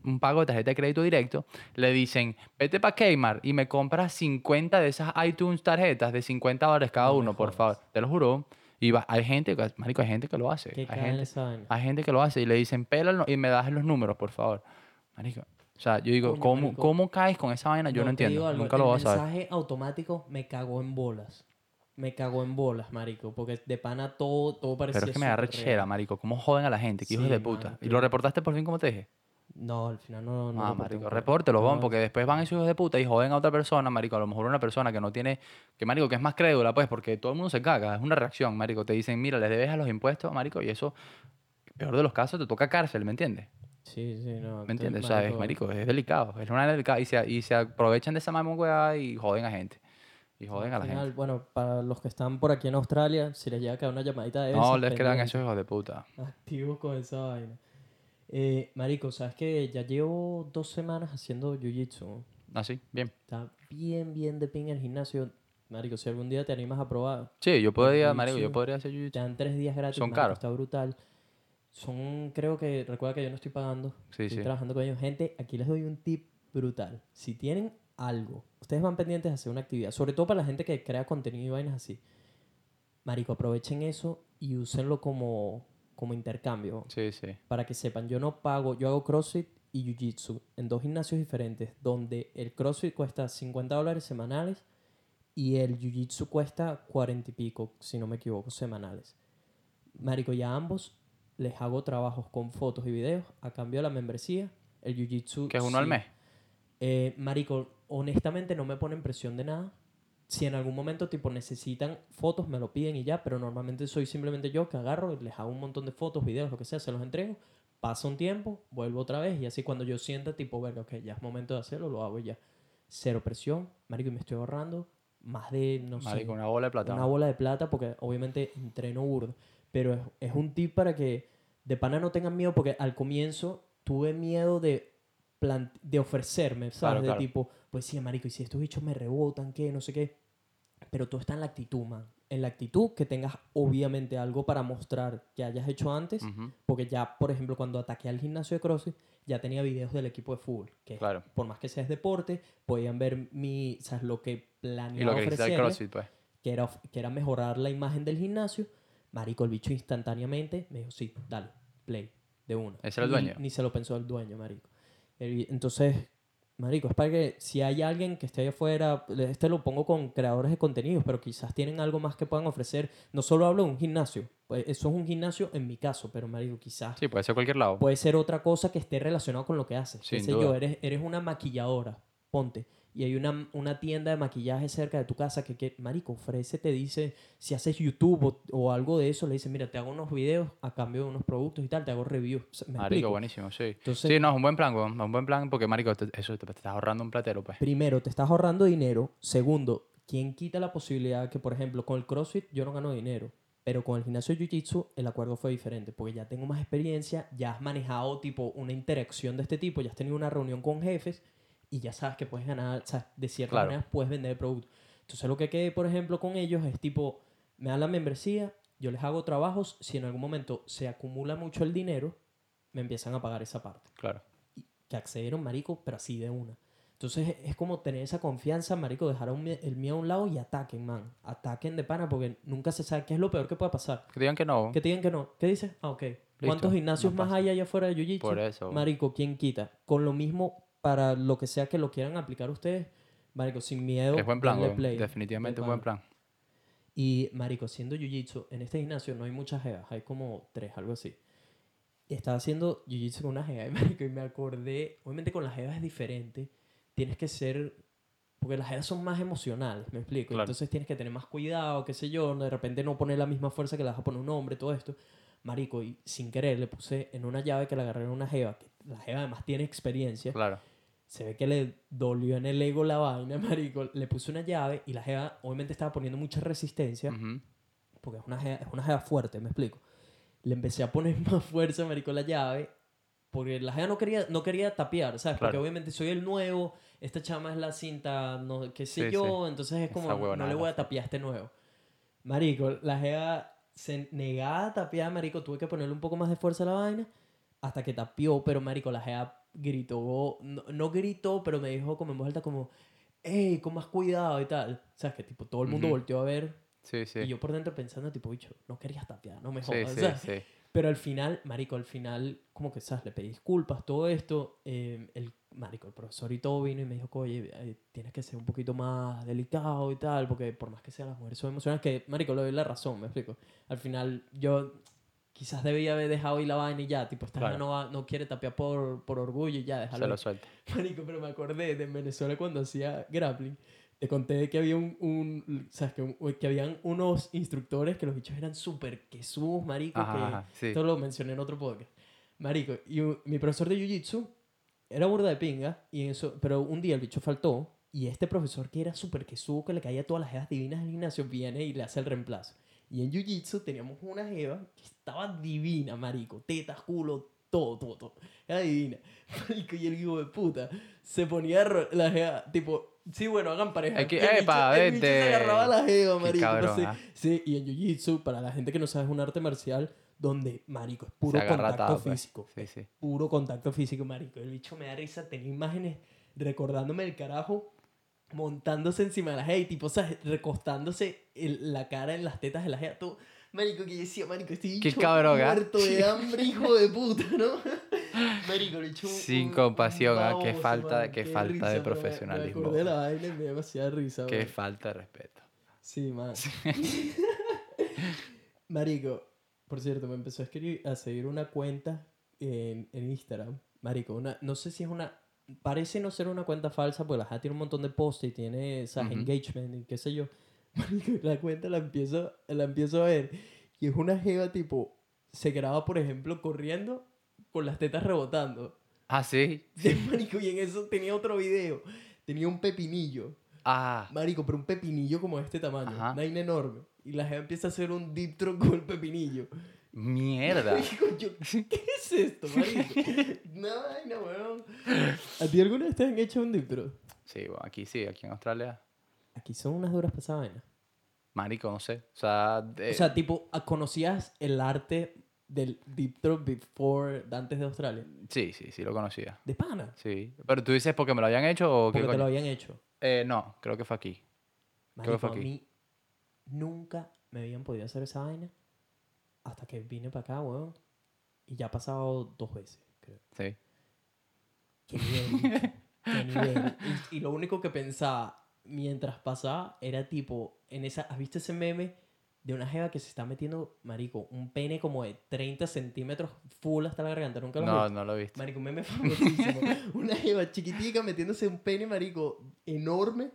un pago de tarjeta de crédito directo, le dicen, vete para Kmart y me compras 50 de esas iTunes tarjetas de 50 dólares cada No uno, por favor. Te lo juro. Y va- hay gente, que- marico, hay gente que lo hace. ¿Qué Hay gente, hay gente que lo hace y le dicen, pélalo y me das los números, por favor. Marico. O sea, yo digo, Coño, ¿cómo, marico. ¿cómo caes con esa vaina? Yo no, digo entiendo. algo, Nunca lo el voy a saber. mensaje automático me cagó en bolas. Me cagó en bolas, marico. Porque de pana todo, todo parecía Pero es que me da rechera, marico. ¿Cómo joden a la gente? ¿Qué hijos Sí, de puta? ¿Y que- lo reportaste por fin como te dije? No, al final no... no ah, marico, repórtelo, bon, porque después van esos hijos de puta y joden a otra persona, marico. A lo mejor una persona que no tiene, que marico, que es más crédula, pues, porque todo el mundo se caga, es una reacción, marico. Te dicen, mira, les debes a los impuestos, marico, y eso, peor de los casos, te toca cárcel, ¿me entiendes? Sí, sí, no. ¿Me entiendes? O sea, es, marico, es delicado, es una delicada, y se, y se aprovechan de esa mamá y joden a gente. Y joden a la final, gente. Bueno, para los que están por aquí en Australia, si les llega a caer una llamadita de No les crean esos hijos de puta. Activos con esa vaina. Eh, marico, ¿sabes que Ya llevo dos semanas haciendo jiu-jitsu. Así, bien. Está bien, bien de pin el gimnasio. Marico, si algún día te animas a probar, Sí, yo podría, marico, yo podría hacer jiu-jitsu. te dan tres días gratis. Son marico, caros. Está brutal. Son, creo que, recuerda que yo no estoy pagando. Sí, estoy sí. trabajando con ellos. Gente, aquí les doy un tip brutal. Si tienen algo, ustedes van pendientes de hacer una actividad, sobre todo para la gente que crea contenido y vainas así. Marico, aprovechen eso y úsenlo como, como intercambio Sí, sí. para que sepan, yo no pago, yo hago CrossFit y Jiu-Jitsu en dos gimnasios diferentes, donde el CrossFit cuesta 50 dólares semanales y el Jiu-Jitsu cuesta 40 y pico, si no me equivoco, semanales. Marico, y a ambos les hago trabajos con fotos y videos a cambio de la membresía. El Jiu-Jitsu... Que es uno al mes. Eh, marico, honestamente no me ponen presión de nada. Si en algún momento tipo necesitan fotos, me lo piden y ya, pero normalmente soy simplemente yo que agarro les hago un montón de fotos, videos, lo que sea, se los entrego. Pasa un tiempo, vuelvo otra vez y así cuando yo sienta tipo, verga, ok, ya es momento de hacerlo, lo hago y ya. Cero presión, marico, y me estoy ahorrando más de, no Marico, sé, una bola de plata. una bola de plata porque obviamente entreno burdo. Pero es, es un tip para que de pana no tengan miedo porque al comienzo tuve miedo de, de ofrecerme, ¿sabes? Claro, de claro. tipo, pues sí, marico, y si estos bichos me rebotan, ¿qué? No sé qué. Pero todo está en la actitud, man. En la actitud que tengas obviamente algo para mostrar que hayas hecho antes. Porque ya, por ejemplo, cuando ataqué al gimnasio de CrossFit, ya tenía videos del equipo de fútbol. Que Claro. por más que sea deporte, podían ver mi, ¿sabes? lo que planeaba Y lo que ofrecerle CrossFit, pues. que era, que era mejorar la imagen del gimnasio. Marico, el bicho instantáneamente me dijo, sí, dale, play, de uno. ¿Ese era el Ni- dueño? Ni, se lo pensó el dueño, marico. Entonces, marico, es para que si hay alguien que esté allá afuera, este lo pongo con creadores de contenidos, pero quizás tienen algo más que puedan ofrecer. No solo hablo de un gimnasio, pues eso es un gimnasio en mi caso, pero marico, quizás Sí, puede ser cualquier lado. puede ser otra cosa que esté relacionada con lo que haces. Sin duda. yo, eres, eres una maquilladora, ponte. Y hay una, una tienda de maquillaje cerca de tu casa que, que, marico, ofrece, te dice, si haces YouTube o, o algo de eso, le dice, mira, te hago unos videos a cambio de unos productos y tal, te hago reviews. O sea, ¿me Marico, explico? buenísimo, sí. Entonces- sí, no, es un buen plan, es un buen plan porque, marico, te- eso te, te estás ahorrando un platero, pues. Primero, te estás ahorrando dinero. Segundo, ¿quién quita la posibilidad que, por ejemplo, con el CrossFit yo no gano dinero? Pero con el gimnasio de Jiu-Jitsu el acuerdo fue diferente, porque ya tengo más experiencia, ya has manejado tipo una interacción de este tipo, ya has tenido una reunión con jefes y ya sabes que puedes ganar, o sea, de cierta Claro. manera puedes vender el producto. Entonces lo que quede, por ejemplo, con ellos es tipo, me dan la membresía, yo les hago trabajos, si en algún momento se acumula mucho el dinero, me empiezan a pagar esa parte Claro. que accedieron, marico, pero así de una. Entonces es como tener esa confianza, marico, dejar un el miedo a un lado y ataquen, man. Ataquen de pana porque nunca se sabe qué es lo peor que puede pasar. Que digan que no. Que digan que no. ¿Qué dices? Ah, ok. ¿Cuántos gimnasios no más hay allá afuera de Jiu-Jitsu? Por eso. Marico, ¿quién quita? Con lo mismo para lo que sea que lo quieran aplicar ustedes, marico, sin miedo. Es buen plan, darle weón, play, Definitivamente de un buen plan. Y, marico, haciendo jiu-jitsu, en este gimnasio no hay muchas jevas, hay como tres, algo así. Y estaba haciendo jiu-jitsu con una jeva, y, marico, y me acordé, obviamente con las jevas es diferente, tienes que ser, porque las jevas son más emocionales, me explico. Claro. Entonces tienes que tener más cuidado, qué sé yo, de repente no poner la misma fuerza que le vas a poner un hombre, todo esto. Marico, y sin querer le puse en una llave que la agarré en una jeva, que la jeva además tiene experiencia. Claro. Se ve que le dolió en el ego la vaina, marico. Le puso una llave y la jeva obviamente estaba poniendo mucha resistencia. Porque es una jeva, es una jeva fuerte, me explico. Le empecé a poner más fuerza, marico, la llave. Porque la jeva no quería, no quería tapear, ¿sabes? Porque obviamente soy el nuevo. Esta chama es la cinta, no, qué sé Sí, yo. Entonces es como, no le voy a tapear a este nuevo. Marico, la jeva se negaba a tapear, marico. Tuve que ponerle un poco más de fuerza a la vaina. Hasta que tapió, pero marico, la jeva gritó. No, no gritó, pero me dijo como en voz alta como... Ey, con más cuidado y tal. O sea, que tipo todo el mundo Ujú. volteó a ver Sí, sí. y yo por dentro pensando, tipo, bicho, no querías tapear, no me jodas. sí, ¿sabes? sí. Pero al final, marico, al final, como que, ¿sabes? Le pedí disculpas, todo esto. eh, el, marico, el profesor y todo vino y me dijo, oye, eh, tienes que ser un poquito más delicado y tal, porque por más que sean las mujeres son emocionales, que, marico, le doy la razón, me explico. Al final, yo quizás debía haber dejado ahí la vaina y ya, tipo, esta Claro. no, va- no quiere tapear por, por orgullo y ya, déjalo. Se lo suelta. Marico, pero me acordé de en Venezuela cuando hacía grappling. Te conté que había un, un ¿sabes? Que, que habían unos instructores que los bichos eran súper quesús, marico, Ajá, que ajá, sí. esto lo mencioné en otro podcast. Marico, y un- mi profesor de Jiu-Jitsu era burda de pinga, y en eso, pero un día el bicho faltó, y este profesor que era súper quesú, que le caía todas las jevas divinas del gimnasio, viene y le hace el reemplazo. Y en Jiu-Jitsu teníamos una jeva que estaba divina, marico, tetas, culo, todo, todo, todo. Era divina. Marico, y el hijo de puta se ponía la jeva, tipo, sí, bueno, hagan pareja. Y el bicho- epa, el bicho se agarraba la jeva, marico. no cabrón, sé. Sí, y en Jiu-Jitsu, para la gente que no sabe, es un arte marcial donde, marico, es puro contacto pues. físico. Sí, sí. Puro contacto físico, marico. El bicho me da risa, tenía imágenes recordándome el carajo montándose encima de la jeva y tipo, ¿sabes? Recostándose el- la cara en las tetas de la jeva. Todo, marico, que yo decía, marico, este Qué cabrón, ¿ah? muerto de hambre, hijo de puta, ¿no? Marico, el bicho un- Sin un- compasión, un ah, qué falta- man, qué falta de me- profesionalismo. Me la me demasiada risa, Qué man. falta de respeto. Sí, man. Marico, por cierto, me empezó a escribir, a seguir una cuenta en, en Instagram. Marico, una, no sé si es una. Parece no ser una cuenta falsa, porque la gente tiene un montón de posts y tiene. Ujú. Engagement y qué sé yo. La cuenta la empiezo, la empiezo a ver. Y es una jeva tipo. Se graba, por ejemplo, corriendo con las tetas rebotando. Ah, sí. Sí, marico, y en eso tenía otro video. Tenía un pepinillo. Ah, Marico, pero un pepinillo como de este tamaño. Ajá. Vaina enorme. Y la gente empieza a hacer un deep throat con el pepinillo. Mierda. Yo, ¿qué es esto, marico? Una vaina, weón. ¿A ti alguna vez te han hecho un deep throat? Sí, bueno, aquí sí, aquí en Australia. Aquí son unas duras para esa vaina. Marico, no sé. O sea, de- O sea, tipo, ¿conocías el arte del deep throat before, antes de Australia? sí, sí, sí lo conocía. De pana. Sí. Pero tú dices porque me lo habían hecho o qué Porque te lo habían hecho. Eh, no, creo que fue aquí. Creo Marico, que fue a aquí. mí nunca me habían podido hacer esa vaina hasta que vine para acá, weón. Y ya ha pasado dos veces, creo. Sí. Qué nivel, qué nivel. Y, y lo único que pensaba mientras pasaba era tipo, en esa, ¿has visto ese meme de una jeva que se está metiendo, marico, un pene como de 30 centímetros full hasta la garganta? ¿Nunca lo No, visto? no lo he visto. Marico, un meme famosísimo. una jeva chiquitica metiéndose un pene, marico, enorme,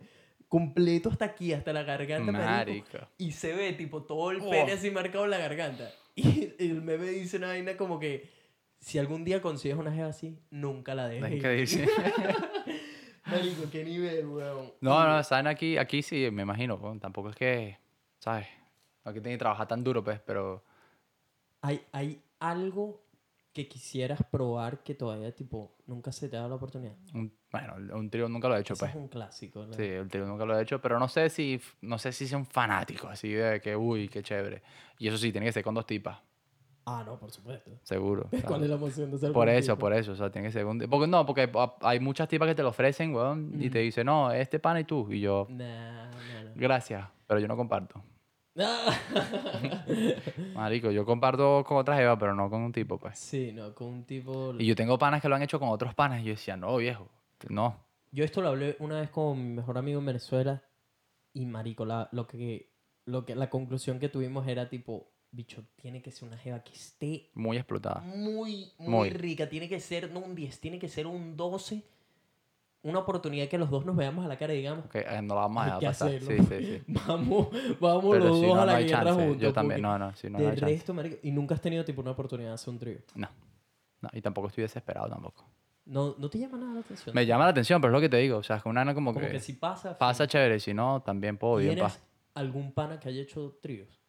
completo hasta aquí, hasta la garganta, marico. Marico. Y se ve, tipo, todo el Oh. pene así marcado en la garganta. Y el meme dice una vaina como que si algún día consigues una jeva así, nunca la dejes. Dice- Marico, qué nivel, weón. No, no, saben aquí, aquí sí, me imagino. weón, Tampoco es que, ¿sabes? Aquí tiene que trabajar tan duro, pues, pero ¿Hay, hay algo que quisieras probar que todavía, tipo, nunca se te ha dado la oportunidad? un- bueno, un trío nunca lo he hecho, Ese pues. es un clásico. ¿no? Sí, el trío nunca lo he hecho, pero no sé si, no sé si sea un fanático, así de que, uy, qué chévere. Y eso sí, tiene que ser con dos tipas, Ah, no, por supuesto. seguro. ¿Cuál es la emoción de ser Por eso, tipo? por eso, o sea, tiene que ser un... Porque no, porque hay muchas tipas que te lo ofrecen, weón, y te dicen, no, este pana y tú. Y yo, Nah, nah, nah. gracias, pero yo no comparto. Marico, yo comparto con otras Eva, pero no con un tipo, pues. sí, no, con un tipo... Y yo tengo panas que lo han hecho con otros panas, y yo decía, no, viejo, no. Yo esto lo hablé una vez con mi mejor amigo en Venezuela y marico, la, lo que, lo que, la conclusión que tuvimos era tipo, bicho, tiene que ser una jeva que esté Muy explotada. muy, muy, Muy. rica, tiene que ser no un 10, tiene que ser un 12, una oportunidad que los dos nos veamos a la cara y digamos, Que eh, no la vamos a Hay dejar pasar. Sí, sí, sí. vamos, vamos Pero los si dos no, a no la hay guerra chance. juntos. Yo también, no, no, si no, no de hay chance. resto, marico, y nunca has tenido tipo una oportunidad de hacer un trío. No. No, y tampoco estoy desesperado tampoco. No, no te llama nada la atención. Me llama la atención, pero es lo que te digo. O sea, es que una como, como que, que si pasa. pasa chévere, si no, también puedo bien. ¿Tienes pa. algún pana que haya hecho tríos?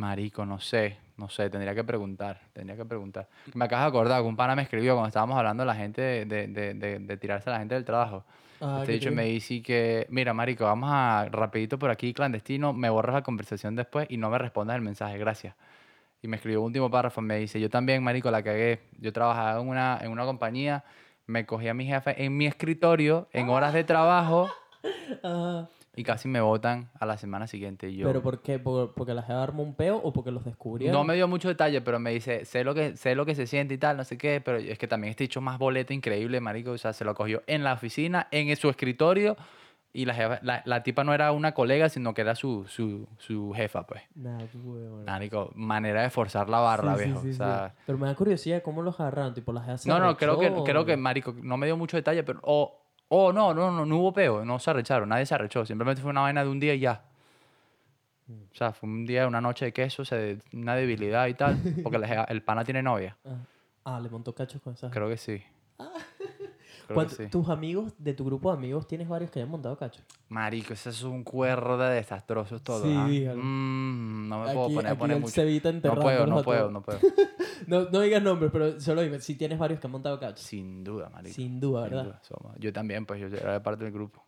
Marico, no sé, no sé, tendría que preguntar, tendría que preguntar. Me acabas de acordar que un pana me escribió cuando estábamos hablando de la gente, de, de, de, de tirarse a la gente del trabajo. Ah, Este ¿qué dicho me dice que, mira, marico, vamos a rapidito por aquí, clandestino, me borras la conversación después y no me respondas el mensaje, gracias. Y me escribió un último párrafo, me dice, yo también, marico, la cagué. Yo trabajaba en una, en una compañía, me cogí a mi jefe en mi escritorio, en horas de trabajo, Ah, y casi me botan a la semana siguiente. Y yo, ¿Pero por qué? ¿Por- ¿Porque la jeva armó un peo o porque los descubrieron? no me dio mucho detalle, pero me dice, sé lo, que, sé lo que se siente y tal, no sé qué, pero es que también este dicho más boleto increíble, marico, o sea, se lo cogió en la oficina, en su escritorio, y la, jefa- la, la tipa no era una colega, sino que era su, su, su jefa, pues. Nah. Marico, manera de forzar la barra, Sí, viejo. sí, o sea, Pero me da curiosidad cómo los agarraron. Tipo, la jeva se no, no, creo que, creo que, marico, no me dio mucho detalle, pero, o oh, no, no, no, no hubo peo, no se arrecharon, nadie se arrechó, simplemente fue una vaina de un día y ya. O sea, fue un día, una noche de queso, se, una debilidad y tal, porque jeva- el pana tiene novia. Ah, ah, le montó cachos con esa. Creo que sí. Creo que ¿Cuánto- sí. ¿Tus amigos, de tu grupo de amigos, tienes varios que hayan montado cachos? Marico, ese es un cuerdo de desastrosos todos. Sí, ¿ah? dígalo. Mm, no me puedo Aquí- poner, aquí poner mucho. Cevita No puedo, no puedo, no puedo. No, no digas nombres, pero solo dime si tienes varios que han montado cachos. Sin duda, marico. Sin duda, Sin ¿verdad? duda, somos- Yo también, pues yo era de parte del grupo.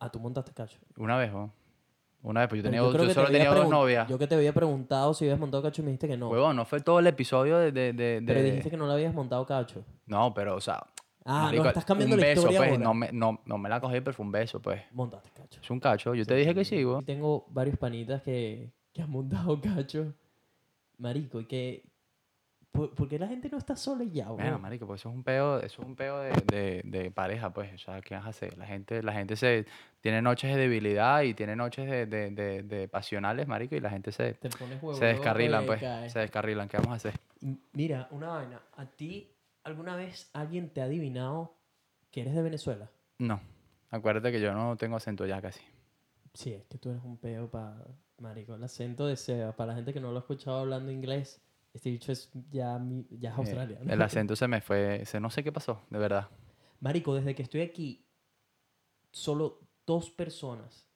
Ah, tú montaste cachos. Una vez, ¿no? Una vez, pues yo, Pero tenía, creo yo que te solo había tenía dos pregun- novias. Yo que te había preguntado si habías montado cacho y me dijiste que no. Huevón, no fue todo el episodio de... de, de- pero de- dijiste que no le habías montado cacho. No, pero, o sea... Ah, marico, no, estás cambiando un la beso, historia pues, ahora. no me, no, no me la cogí, pero fue un beso, pues. Montaste cacho. Es un cacho. Yo te dije que sí, güey. Tengo varios panitas que, que han montado cacho. Marico, y que... ¿Por, por qué la gente no está sola y ya, Bueno, weón? marico, pues eso es un peo, eso es un peo de, de, de pareja, pues. O sea, ¿qué vas a hacer? La gente, la gente se tiene noches de debilidad y tiene noches de, de, de, de pasionales, marico, y la gente se, Te pones huevo, se descarrilan, pues. cae. Se descarrilan. ¿Qué vamos a hacer? Mira, una vaina. ¿A ti alguna vez alguien te ha adivinado que eres de Venezuela? No. Acuérdate que yo no tengo acento ya casi. Sí, es que tú eres un peo para... Marico, el acento de Seba. Para la gente que no lo ha escuchado hablando inglés, este dicho es ya, mi- ya es Eh, australiano. el acento se me fue. Se, no sé qué pasó, de verdad. Marico, desde que estoy aquí, solo dos personas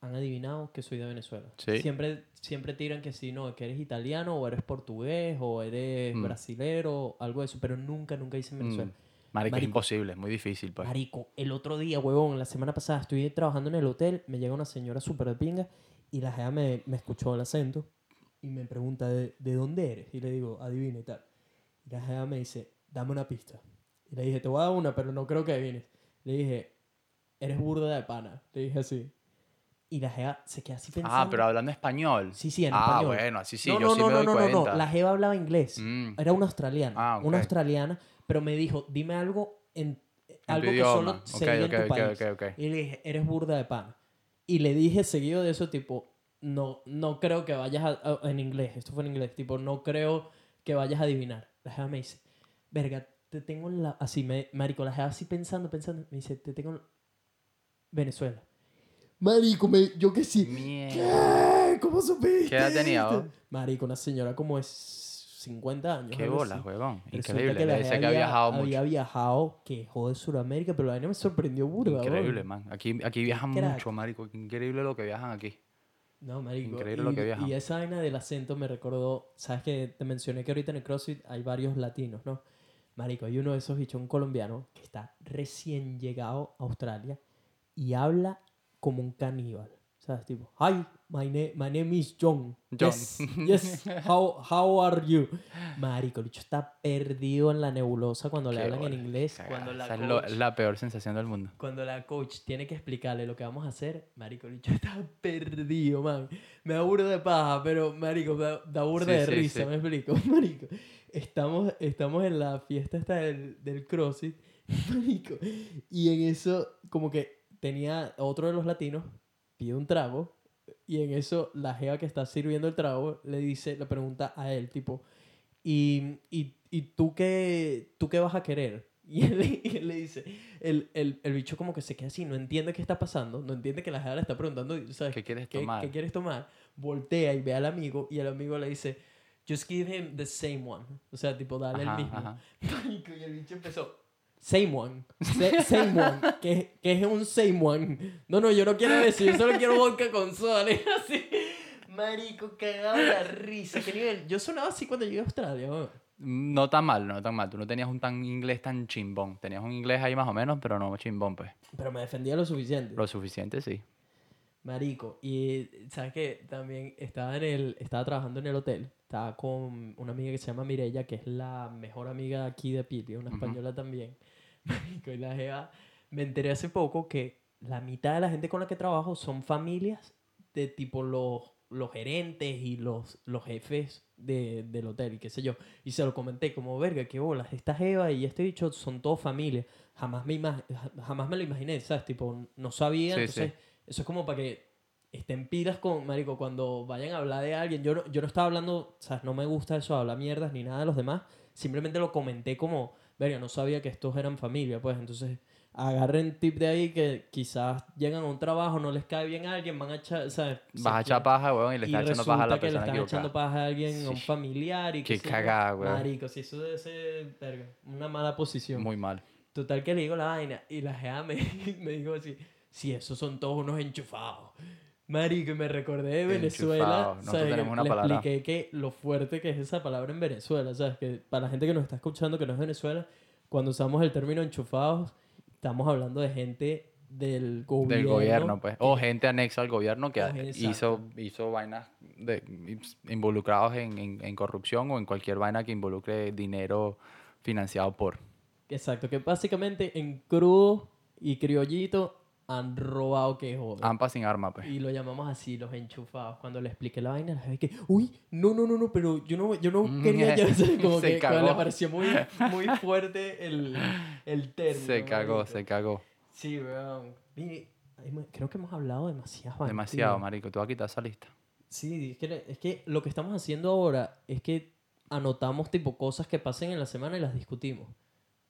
han adivinado que soy de Venezuela. Sí. Siempre, siempre tiran que sí, no, que eres italiano o eres portugués o eres Mm. brasilero, algo de eso, pero nunca, nunca hice en Venezuela. Mm, Marico, es Marico. imposible, es muy difícil, pues. Marico, el otro día, huevón, la semana pasada estoy trabajando en el hotel, me llega una señora súper de pinga y la jeva me, me escuchó el acento y me pregunta, ¿de, de dónde eres? Y le digo, adivina y tal. Y la jeva me dice, dame una pista. Y le dije, te voy a dar una, pero no creo que adivines. Le dije, eres burda de pana. Le dije así. Y la jeva se queda así pensando. Ah, pero hablando español. Sí, sí, en ah, español. bueno, así sí, no, yo no, sí no, me no, doy no, no, cuenta. no. La jeva hablaba inglés. Mm, Era una australiana. Ah, Una ok. australiana, pero me dijo, dime algo en... en algo que solo Ok, se diga ok, en tu ok, país. Y le dije, eres burda de pana. Y le dije seguido de eso, tipo, no, no creo que vayas a, a- en inglés, esto fue en inglés, tipo, no creo que vayas a adivinar. La jeva me dice, verga, te tengo en la... Así, me, marico, la jeva así pensando, pensando, me dice, te tengo en Venezuela. Marico, me, yo que sí. Mierda. ¿Qué? ¿Cómo supiste? ¿Qué edad tenía, vos? Marico, una señora como es 50 años. Qué así. huevón. Increíble. que la Debe ser jeva que ha había- viajado mucho. Había viajado, que jode Sudamérica, pero la vaina me sorprendió burda. Increíble, man. Aquí, aquí viajan crack. mucho, marico. Increíble lo que viajan aquí. No, marico. Increíble y, lo que viajan. Y esa vaina del acento me recordó, sabes que te mencioné que ahorita en el CrossFit hay varios latinos, ¿no? Marico, hay uno de esos bichos, un colombiano, que está recién llegado a Australia y habla como un caníbal. ¿Sabes? Tipo, hi, my, na- my name is John. John. Yes, yes, how, how are you? Marico, el bicho está perdido en la nebulosa cuando le hablan en inglés. cagada. Cuando la Esa es, lo- coach- la peor sensación del mundo. cuando la coach tiene que explicarle lo que vamos a hacer, marico, el bicho está perdido, man. Me da burda de paja, pero, marico, me da, da burda Sí, de sí, risa, sí. me explico, marico. Estamos, estamos en la fiesta esta del, del CrossFit, marico, y en eso, como que tenía otro de los latinos, pide un trago, y en eso la jeva que está sirviendo el trago le dice, le pregunta a él, tipo, ¿y, y, y tú, qué, tú qué vas a querer? Y él, y él le dice, el, el, el bicho como que se queda así, no entiende qué está pasando, no entiende que la jeva le está preguntando, ¿sabes? ¿Qué quieres ¿Qué, tomar? qué quieres tomar? Voltea y ve al amigo y el amigo le dice, just give him the same one. O sea, tipo, dale Ajá, el mismo. ajá. Y el bicho empezó, same one, sa- same one, que, que es un same one. No, no, yo no quiero decir, yo solo quiero vodka con soda. así. Marico, cagado la risa. ¿Qué nivel? Yo sonaba así cuando llegué a Australia. weón. No tan mal, no tan mal. Tú no tenías un tan inglés tan chimbón. Tenías un inglés ahí más o menos, pero no chimbón, pues. Pero me defendía lo suficiente. Lo suficiente, sí. Marico, y sabes que también estaba en el, estaba trabajando en el hotel, estaba con una amiga que se llama Mirella, que es la mejor amiga aquí de Piti, una española también. Marico, y la jeva, me enteré hace poco que la mitad de la gente con la que trabajo son familias de tipo los, los gerentes y los, los jefes de, del hotel y qué sé yo. Y se lo comenté como, verga, qué bolas, esta jeva y este bicho son todos familia. Jamás me, jamás me lo imaginé, ¿sabes? Tipo, no sabía, Sí, entonces... sí. Eso es como para que estén pilas con, marico, cuando vayan a hablar de alguien. Yo no, yo no estaba hablando, o sea, no me gusta eso, hablar mierdas ni nada de los demás. Simplemente lo comenté como, verga, no sabía que estos eran familia, pues. Entonces, agarren tip de ahí que quizás llegan a un trabajo, no les cae bien a alguien, van a echar, ¿sabes? Vas a echar paja, weón, y le y estás echando paja a la resulta que le persona están echando paja a alguien, a un Sí. familiar y Qué qué cagada, weón. Marico, si eso debe ser, verga, una mala posición. Muy mal. Total que le digo la vaina y la jea me, me dijo así, si esos son todos unos enchufados. Marico, me recordé de Venezuela. Enchufados. Nosotros ¿sabes? tenemos una le palabra. expliqué que lo fuerte que es esa palabra en Venezuela, ¿sabes? Que para la gente que nos está escuchando que no es Venezuela, cuando usamos el término enchufados, estamos hablando de gente del gobierno. Del gobierno, pues. O gente anexa al gobierno que O- hizo, hizo vainas de, involucrados en, en- en corrupción o en cualquier vaina que involucre dinero financiado por. Exacto, que básicamente en crudo y criollito han robado que joder. Ampa sin arma, pues. Y lo llamamos así, los enchufados. Cuando le expliqué la vaina, la gente que, uy, no, no, no, no, pero yo no, yo no Mm, quería ya, como se que como le cagó. pareció muy, muy fuerte el, el término. Se cagó, marico. se cagó. Sí, weón. Creo que hemos hablado demasiado. Demasiado, marico. Tú vas a quitar esa lista. Sí, es que, es que lo que estamos haciendo ahora es que anotamos tipo cosas que pasen en la semana y las discutimos.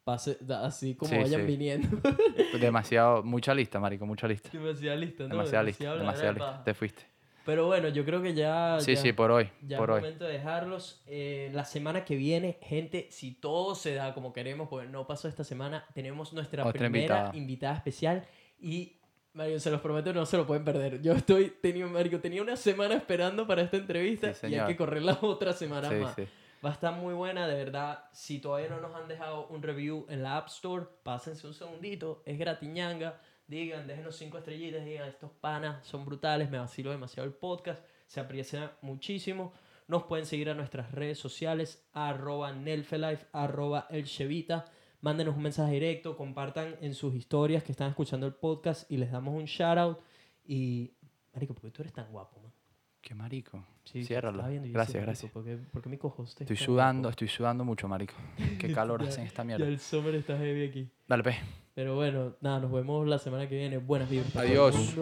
Pase, así como Sí, vayan sí. viniendo. Demasiado, mucha lista, marico, mucha lista. demasiada lista, ¿no? Demasiada lista, demasiada de lista. Te fuiste. Pero bueno, yo creo que ya... Sí, ya- sí, por hoy, Ya por es hoy. momento de dejarlos. Eh, la semana que viene, gente, si todo se da como queremos, porque no pasó esta semana, tenemos nuestra Otra primera invitada. invitada. especial y, Mario, se los prometo, no se lo pueden perder. Yo estoy, tenía, Mario, tenía una semana esperando para esta entrevista Sí, y hay que correr las otras semanas Sí, más. sí. Va a estar muy buena, de verdad. Si todavía no nos han dejado un review en la App Store, pásense un segundito. Es gratiñanga. Digan, déjenos cinco estrellitas. Digan, estos panas son brutales. Me vacilo demasiado el podcast. Se aprecia muchísimo. Nos pueden seguir a nuestras redes sociales. Arroba Nelfelife, arroba El Chevita. Mándenos un mensaje directo. Compartan en sus historias que están escuchando el podcast y les damos un shout out. Y, Marico, ¿por qué tú eres tan guapo, man? Qué marico. Sí, Ciérralo. Gracias, gracias. "Marico, ¿por qué, por qué mi cohost Estoy sudando, guapo?" estoy sudando mucho, marico. Qué calor Ya- hace en esta Ya mierda. el summer está heavy aquí. Dale, pe. Pero bueno, nada, nos vemos la semana que viene. Buenas vibras. Adiós.